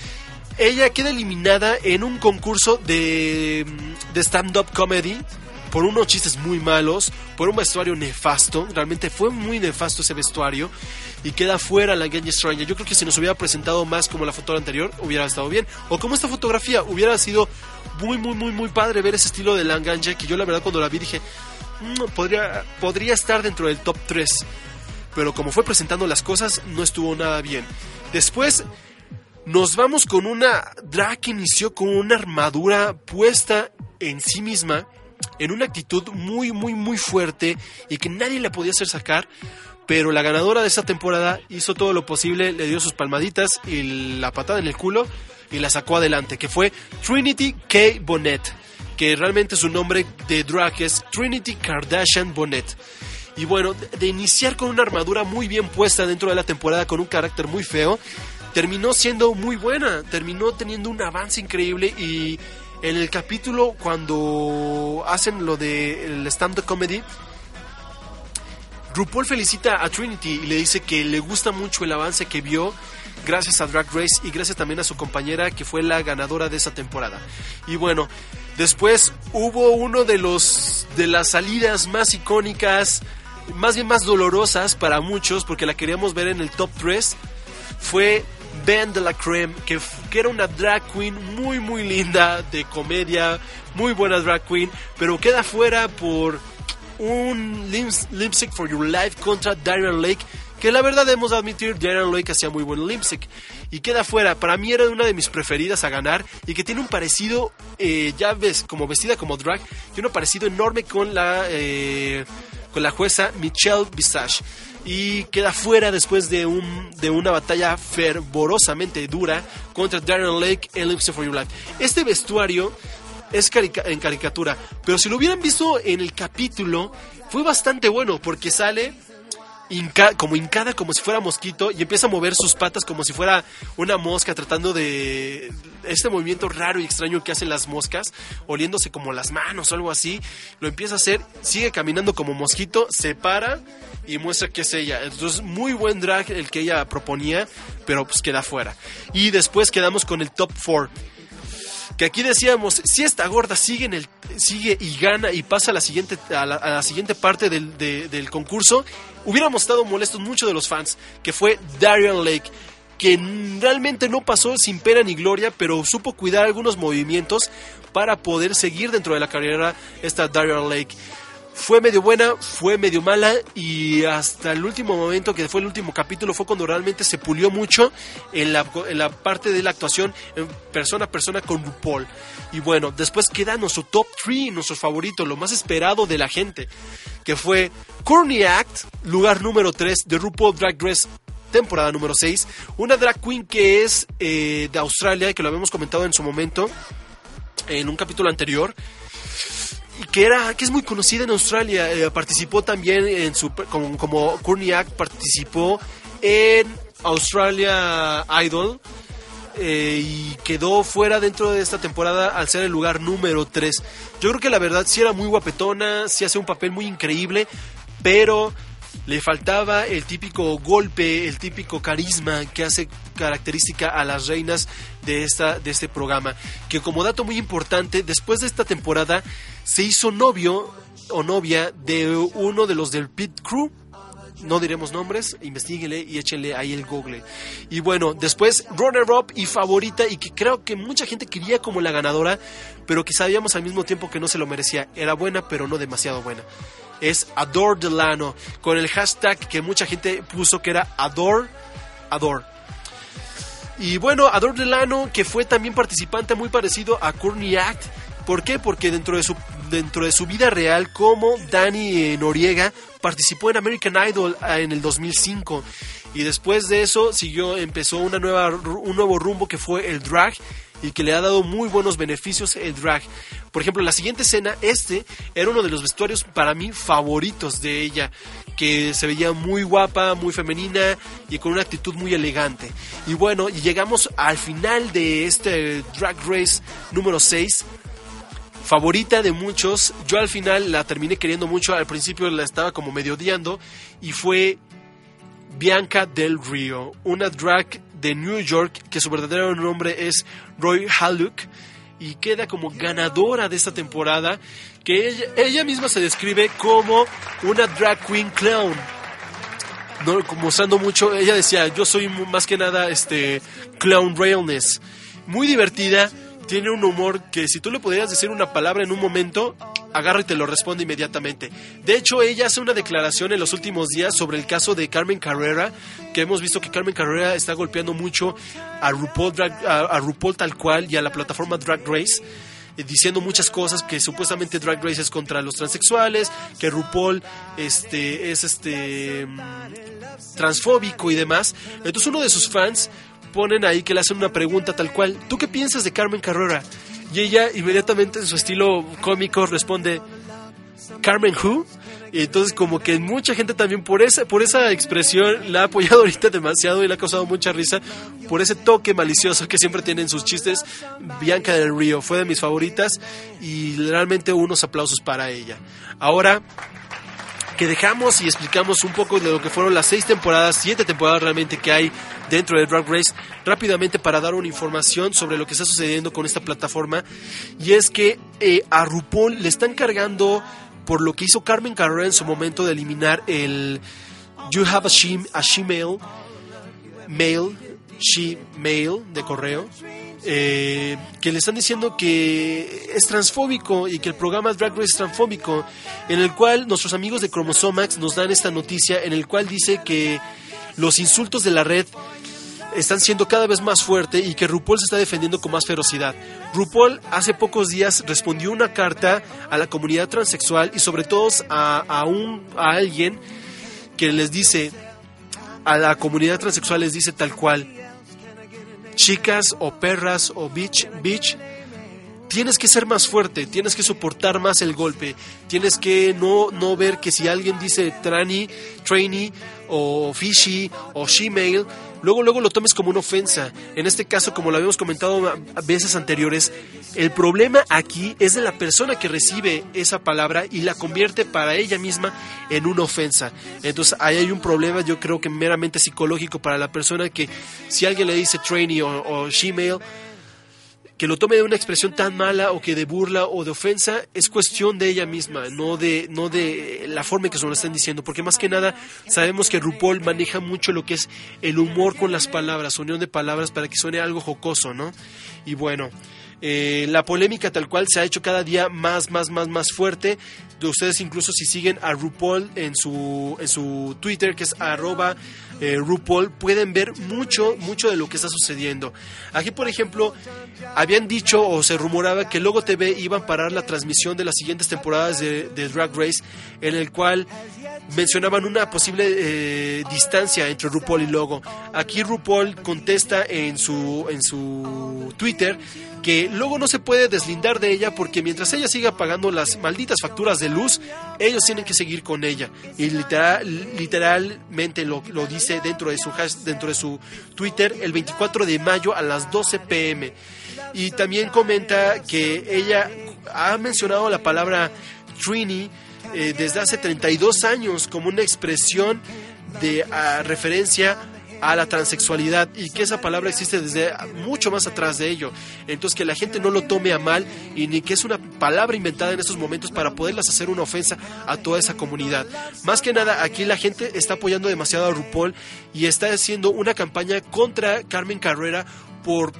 Ella queda eliminada en un concurso de, de stand-up comedy por unos chistes muy malos, por un vestuario nefasto. Realmente fue muy nefasto ese vestuario. Y queda fuera la Genji Stranger. Yo creo que si nos hubiera presentado más como la foto anterior, hubiera estado bien. O como esta fotografía, hubiera sido muy, muy, muy, muy padre ver ese estilo de Langanja. Que yo la verdad cuando la vi dije, "Mm, podría, podría estar dentro del top 3 pero como fue presentando las cosas no estuvo nada bien. Después nos vamos con una drag que inició con una armadura puesta en sí misma, en una actitud muy, muy, muy fuerte y que nadie la podía hacer sacar. Pero la ganadora de esta temporada hizo todo lo posible, le dio sus palmaditas y la patada en el culo y la sacó adelante, que fue Trinity K. Bonnet, que realmente su nombre de drag es Trinity Kardashian Bonnet. Y bueno, de iniciar con una armadura muy bien puesta dentro de la temporada con un carácter muy feo, terminó siendo muy buena, terminó teniendo un avance increíble y en el capítulo cuando hacen lo de el stand-up comedy, RuPaul felicita a Trinity y le dice que le gusta mucho el avance que vio gracias a Drag Race y gracias también a su compañera que fue la ganadora de esa temporada. Y bueno, después hubo uno de los de las salidas más icónicas, más bien más dolorosas para muchos porque la queríamos ver en el top 3 fue Ben de la Creme, que, que era una drag queen muy muy linda, de comedia, muy buena drag queen, pero queda fuera por un lim- lip sync for your life contra Darren Lake, que la verdad debemos admitir, Darren Lake hacía muy buen lip sync. Y queda fuera, para mí era una de mis preferidas a ganar y que tiene un parecido, eh, ya ves, como vestida como drag, tiene un parecido enorme con la, eh, con la jueza Michelle Visage. Y queda fuera después de, un, de una batalla fervorosamente dura contra Darren Lake en Lip Sync for Your Life. Este vestuario es carica- en caricatura, pero si lo hubieran visto en el capítulo, fue bastante bueno porque sale como hincada como si fuera mosquito y empieza a mover sus patas como si fuera una mosca tratando de este movimiento raro y extraño que hacen las moscas oliéndose como las manos o algo así lo empieza a hacer sigue caminando como mosquito se para y muestra que es ella. Entonces muy buen drag el que ella proponía pero pues queda fuera. Y después quedamos con el top 4 que aquí decíamos, si esta gorda sigue, en el, sigue y gana y pasa a la siguiente, a la, siguiente parte del, de- del concurso, hubiéramos estado molestos mucho de los fans, que fue Darian Lake, que realmente no pasó sin pena ni gloria, pero supo cuidar algunos movimientos para poder seguir dentro de la carrera esta Darian Lake. Fue medio buena, fue medio mala y hasta el último momento, que fue el último capítulo, fue cuando realmente se pulió mucho en la, en la parte de la actuación en persona a persona con RuPaul. Y bueno, después queda nuestro top 3, nuestro favorito, lo más esperado de la gente, que fue Courtney Act, lugar número 3 de RuPaul Drag Race temporada número 6, una drag queen que es eh, de Australia, que lo habíamos comentado en su momento, en un capítulo anterior, que era que es muy conocida en Australia eh, participó también en su como, como Act participó en Australia Idol eh, y quedó fuera dentro de esta temporada al ser el lugar número 3 yo creo que la verdad sí era muy guapetona sí hace un papel muy increíble pero Le faltaba el típico golpe, el típico carisma que hace característica a las reinas de, esta, de este programa. Que como dato muy importante, después de esta temporada se hizo novio o novia de uno de los del Pit Crew. No diremos nombres, investiguenle y échenle ahí el google. Y bueno, después runner-up y favorita y que creo que mucha gente quería como la ganadora, pero que sabíamos al mismo tiempo que no se lo merecía. Era buena, pero no demasiado buena. Es Adore Delano, con el hashtag que mucha gente puso que era Adore, Adore. Y bueno, Adore Delano, que fue también participante muy parecido a Courtney Act. ¿Por qué? Porque dentro de su, dentro de su vida real, como Dani eh, Noriega, participó en American Idol ah, en el 2005. Y después de eso siguió, empezó una nueva, un nuevo rumbo que fue el drag y que le ha dado muy buenos beneficios el drag. Por ejemplo, la siguiente escena, este era uno de los vestuarios para mí favoritos de ella, que se veía muy guapa, muy femenina y con una actitud muy elegante. Y bueno, llegamos al final de este Drag Race número 6 favorita de muchos. Yo al final la terminé queriendo mucho. Al principio la estaba como medio odiando. Y fue Bianca Del Rio, una drag de New York que su verdadero nombre es Roy Haluk. Y queda como ganadora de esta temporada. Que ella, misma se describe como una drag queen clown. No, como usando mucho, ella decía, yo soy más que nada este clown realness. Muy divertida, tiene un humor que si tú le podrías decir una palabra en un momento, agarra y te lo responde inmediatamente. De hecho, ella hace una declaración en los últimos días sobre el caso de Carmen Carrera, que hemos visto que Carmen Carrera está golpeando mucho a RuPaul, Drag- a, a RuPaul tal cual y a la plataforma Drag Race eh, diciendo muchas cosas que supuestamente Drag Race es contra los transexuales, que RuPaul este es este mm, transfóbico y demás. Entonces uno de sus fans ponen ahí que le hacen una pregunta tal cual, ¿tú qué piensas de Carmen Carrera? Y ella inmediatamente en su estilo cómico responde, Carmen Who? Y entonces como que mucha gente también por esa, por esa expresión la ha apoyado ahorita demasiado y le ha causado mucha risa por ese toque malicioso que siempre tiene en sus chistes. Bianca del Río fue de mis favoritas y realmente unos aplausos para ella. Ahora que dejamos y explicamos un poco de lo que fueron las seis temporadas, siete temporadas realmente que hay dentro de Drag Race, rápidamente para dar una información sobre lo que está sucediendo con esta plataforma. Y es que eh, a RuPaul le están cargando por lo que hizo Carmen Carrera en su momento de eliminar el You Have a She, a she Mail, Mail, She Mail de correo. Eh, que le están diciendo que es transfóbico y que el programa Drag Race es transfóbico, en el cual nuestros amigos de Chromosomax nos dan esta noticia en el cual dice que los insultos de la red están siendo cada vez más fuerte y que RuPaul se está defendiendo con más ferocidad. RuPaul hace pocos días respondió una carta a la comunidad transexual y sobre todo a, a un, a alguien que les dice, a la comunidad transexual les dice tal cual, chicas o perras o bitch, bitch, tienes que ser más fuerte, tienes que soportar más el golpe, tienes que no, no ver que si alguien dice trani, trainee o fishy o shemale, luego luego lo tomes como una ofensa. En este caso, como lo habíamos comentado a veces anteriores, el problema aquí es de la persona que recibe esa palabra y la convierte para ella misma en una ofensa. Entonces ahí hay un problema, yo creo que meramente psicológico para la persona que si alguien le dice trainee o, o shemale, que lo tome de una expresión tan mala o que de burla o de ofensa es cuestión de ella misma, no de, no de la forma en que se lo están diciendo, porque más que nada sabemos que RuPaul maneja mucho lo que es el humor con las palabras, unión de palabras para que suene algo jocoso, ¿no? Y bueno, eh, la polémica tal cual se ha hecho cada día más, más, más, más fuerte. De ustedes incluso si siguen a RuPaul en su, en su Twitter, que es arroba eh, RuPaul, pueden ver mucho, mucho de lo que está sucediendo. Aquí, por ejemplo, habían dicho o se rumoraba que Logo TV iba a parar la transmisión de las siguientes temporadas de, Drag Race, en el cual mencionaban una posible eh, distancia entre RuPaul y Logo. Aquí RuPaul contesta en su, en su Twitter que Logo no se puede deslindar de ella porque mientras ella siga pagando las malditas facturas de luz, ellos tienen que seguir con ella. Y literal, literalmente lo, lo dice dentro de, su hash- dentro de su Twitter el 24 de mayo a las 12 pm. Y también comenta que ella ha mencionado la palabra Trini eh, desde hace 32 años como una expresión de ah, referencia a la transexualidad y que esa palabra existe desde mucho más atrás de ello. Entonces que la gente no lo tome a mal y ni que es una palabra inventada en estos momentos para poderlas hacer una ofensa a toda esa comunidad. Más que nada, aquí la gente está apoyando demasiado a RuPaul y está haciendo una campaña contra Carmen Carrera por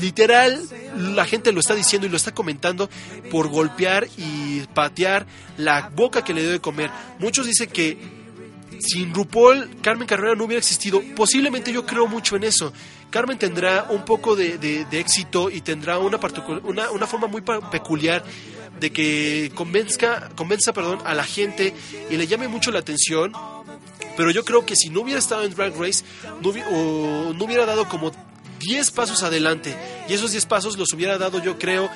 literal, la gente lo está diciendo y lo está comentando por golpear y patear la boca que le dio de comer. Muchos dicen que sin RuPaul, Carmen Carrera no hubiera existido. Posiblemente yo creo mucho en eso. Carmen tendrá un poco de, de- éxito y tendrá una, una, una forma muy peculiar de que convenzca, convenza perdón, a la gente y le llame mucho la atención. Pero yo creo que si no hubiera estado en Drag Race, no, hubi- o no hubiera dado como 10 pasos adelante. Y esos 10 pasos los hubiera dado yo creo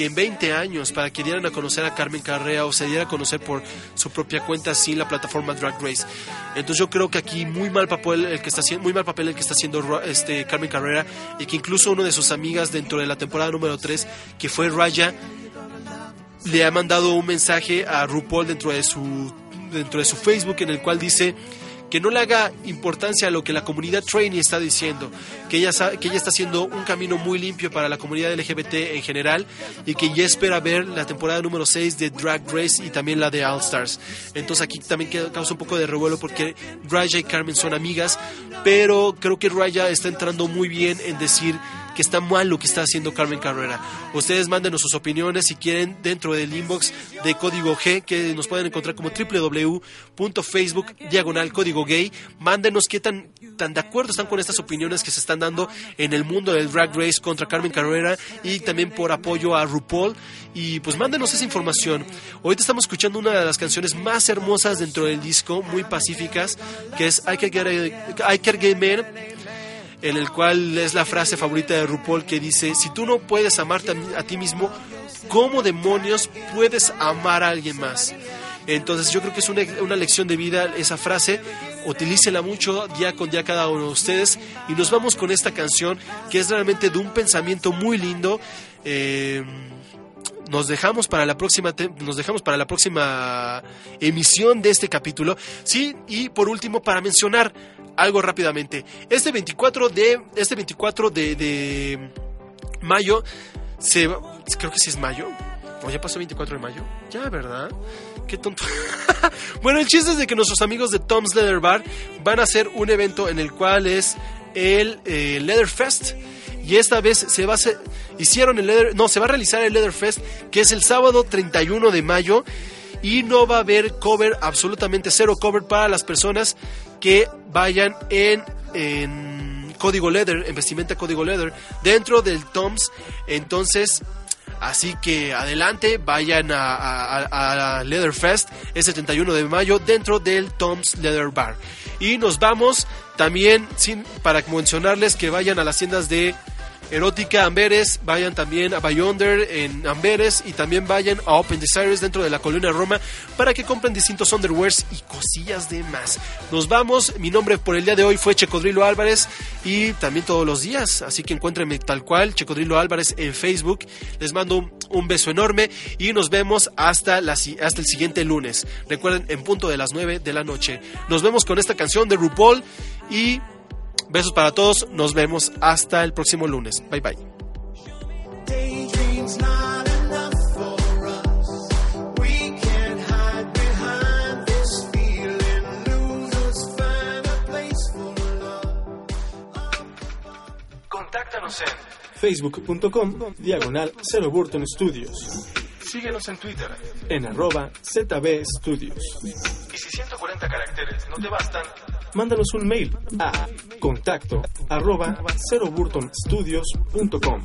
que en 20 años para que dieran a conocer a Carmen Carrea o se diera a conocer por su propia cuenta sin la plataforma Drag Race. Entonces yo creo que aquí muy mal papel el que está haciendo, muy mal papel el que está haciendo este Carmen Carrera y que incluso uno de sus amigas dentro de la temporada número 3 que fue Raya le ha mandado un mensaje a RuPaul dentro de su dentro de su Facebook en el cual dice que no le haga importancia a lo que la comunidad trainee está diciendo, que ella, que ella está haciendo un camino muy limpio para la comunidad LGBT en general y que ya espera ver la temporada número 6 de Drag Race y también la de All Stars. Entonces aquí también causa un poco de revuelo porque Raya y Carmen son amigas, pero creo que Raya está entrando muy bien en decir que está mal lo que está haciendo Carmen Carrera. Ustedes mándenos sus opiniones si quieren dentro del inbox de Código G, que nos pueden encontrar como www.facebook diagonal código gay. Mándenos qué tan, tan de acuerdo están con estas opiniones que se están dando en el mundo del Drag Race contra Carmen Carrera y también por apoyo a RuPaul. Y pues mándenos esa información. Ahorita estamos escuchando una de las canciones más hermosas dentro del disco, muy pacíficas, que es I Can Get, a- I Man en el cual es la frase favorita de RuPaul que dice, si tú no puedes amarte a, ti mismo, ¿cómo demonios puedes amar a alguien más? Entonces yo creo que es una, una lección de vida esa frase, utilícela mucho día con día cada uno de ustedes y nos vamos con esta canción que es realmente de un pensamiento muy lindo. eh, nos dejamos para la próxima nos dejamos para la próxima emisión de este capítulo sí y por último para mencionar algo rápidamente. Este 24 de este 24 de, de mayo se creo que sí es mayo. O ya pasó 24 de mayo. Ya verdad qué tonto. Bueno el chiste es de que nuestros amigos de Tom's Leather Bar van a hacer un evento en el cual es el eh, Leather Fest y esta vez se va a hacer, hicieron el Leather, no, se va a realizar el Leather Fest, que es el sábado 31 de mayo, y no va a haber cover, absolutamente cero cover para las personas que vayan en, código Leather, en vestimenta código Leather, dentro del Toms. Entonces, Así que adelante, vayan a, a, a- a Leather Fest, es el 31 de mayo, dentro del Tom's Leather Bar. Y nos vamos también, sin, para mencionarles que vayan a las tiendas de Erótica Amberes, vayan también a Bayonder en Amberes y también vayan a Open Desires dentro de la colonia Roma para que compren distintos underwears y cosillas de más. Nos vamos, mi nombre por el día de hoy fue Checodrilo Álvarez y también todos los días, así que encuéntrenme tal cual, Checodrilo Álvarez en Facebook. Les mando un, beso enorme y nos vemos hasta, la, hasta el siguiente lunes. Recuerden, en punto de las 9 de la noche. Nos vemos con esta canción de RuPaul y besos para todos. Nos vemos hasta el próximo lunes. Bye bye. Contáctanos en Facebook.com diagonal Zero Burton Studios. Síguenos en Twitter. En arroba ZB Studios. Y si 140 caracteres no te bastan, Mándanos un mail a contacto arroba zeroburtonstudios.com.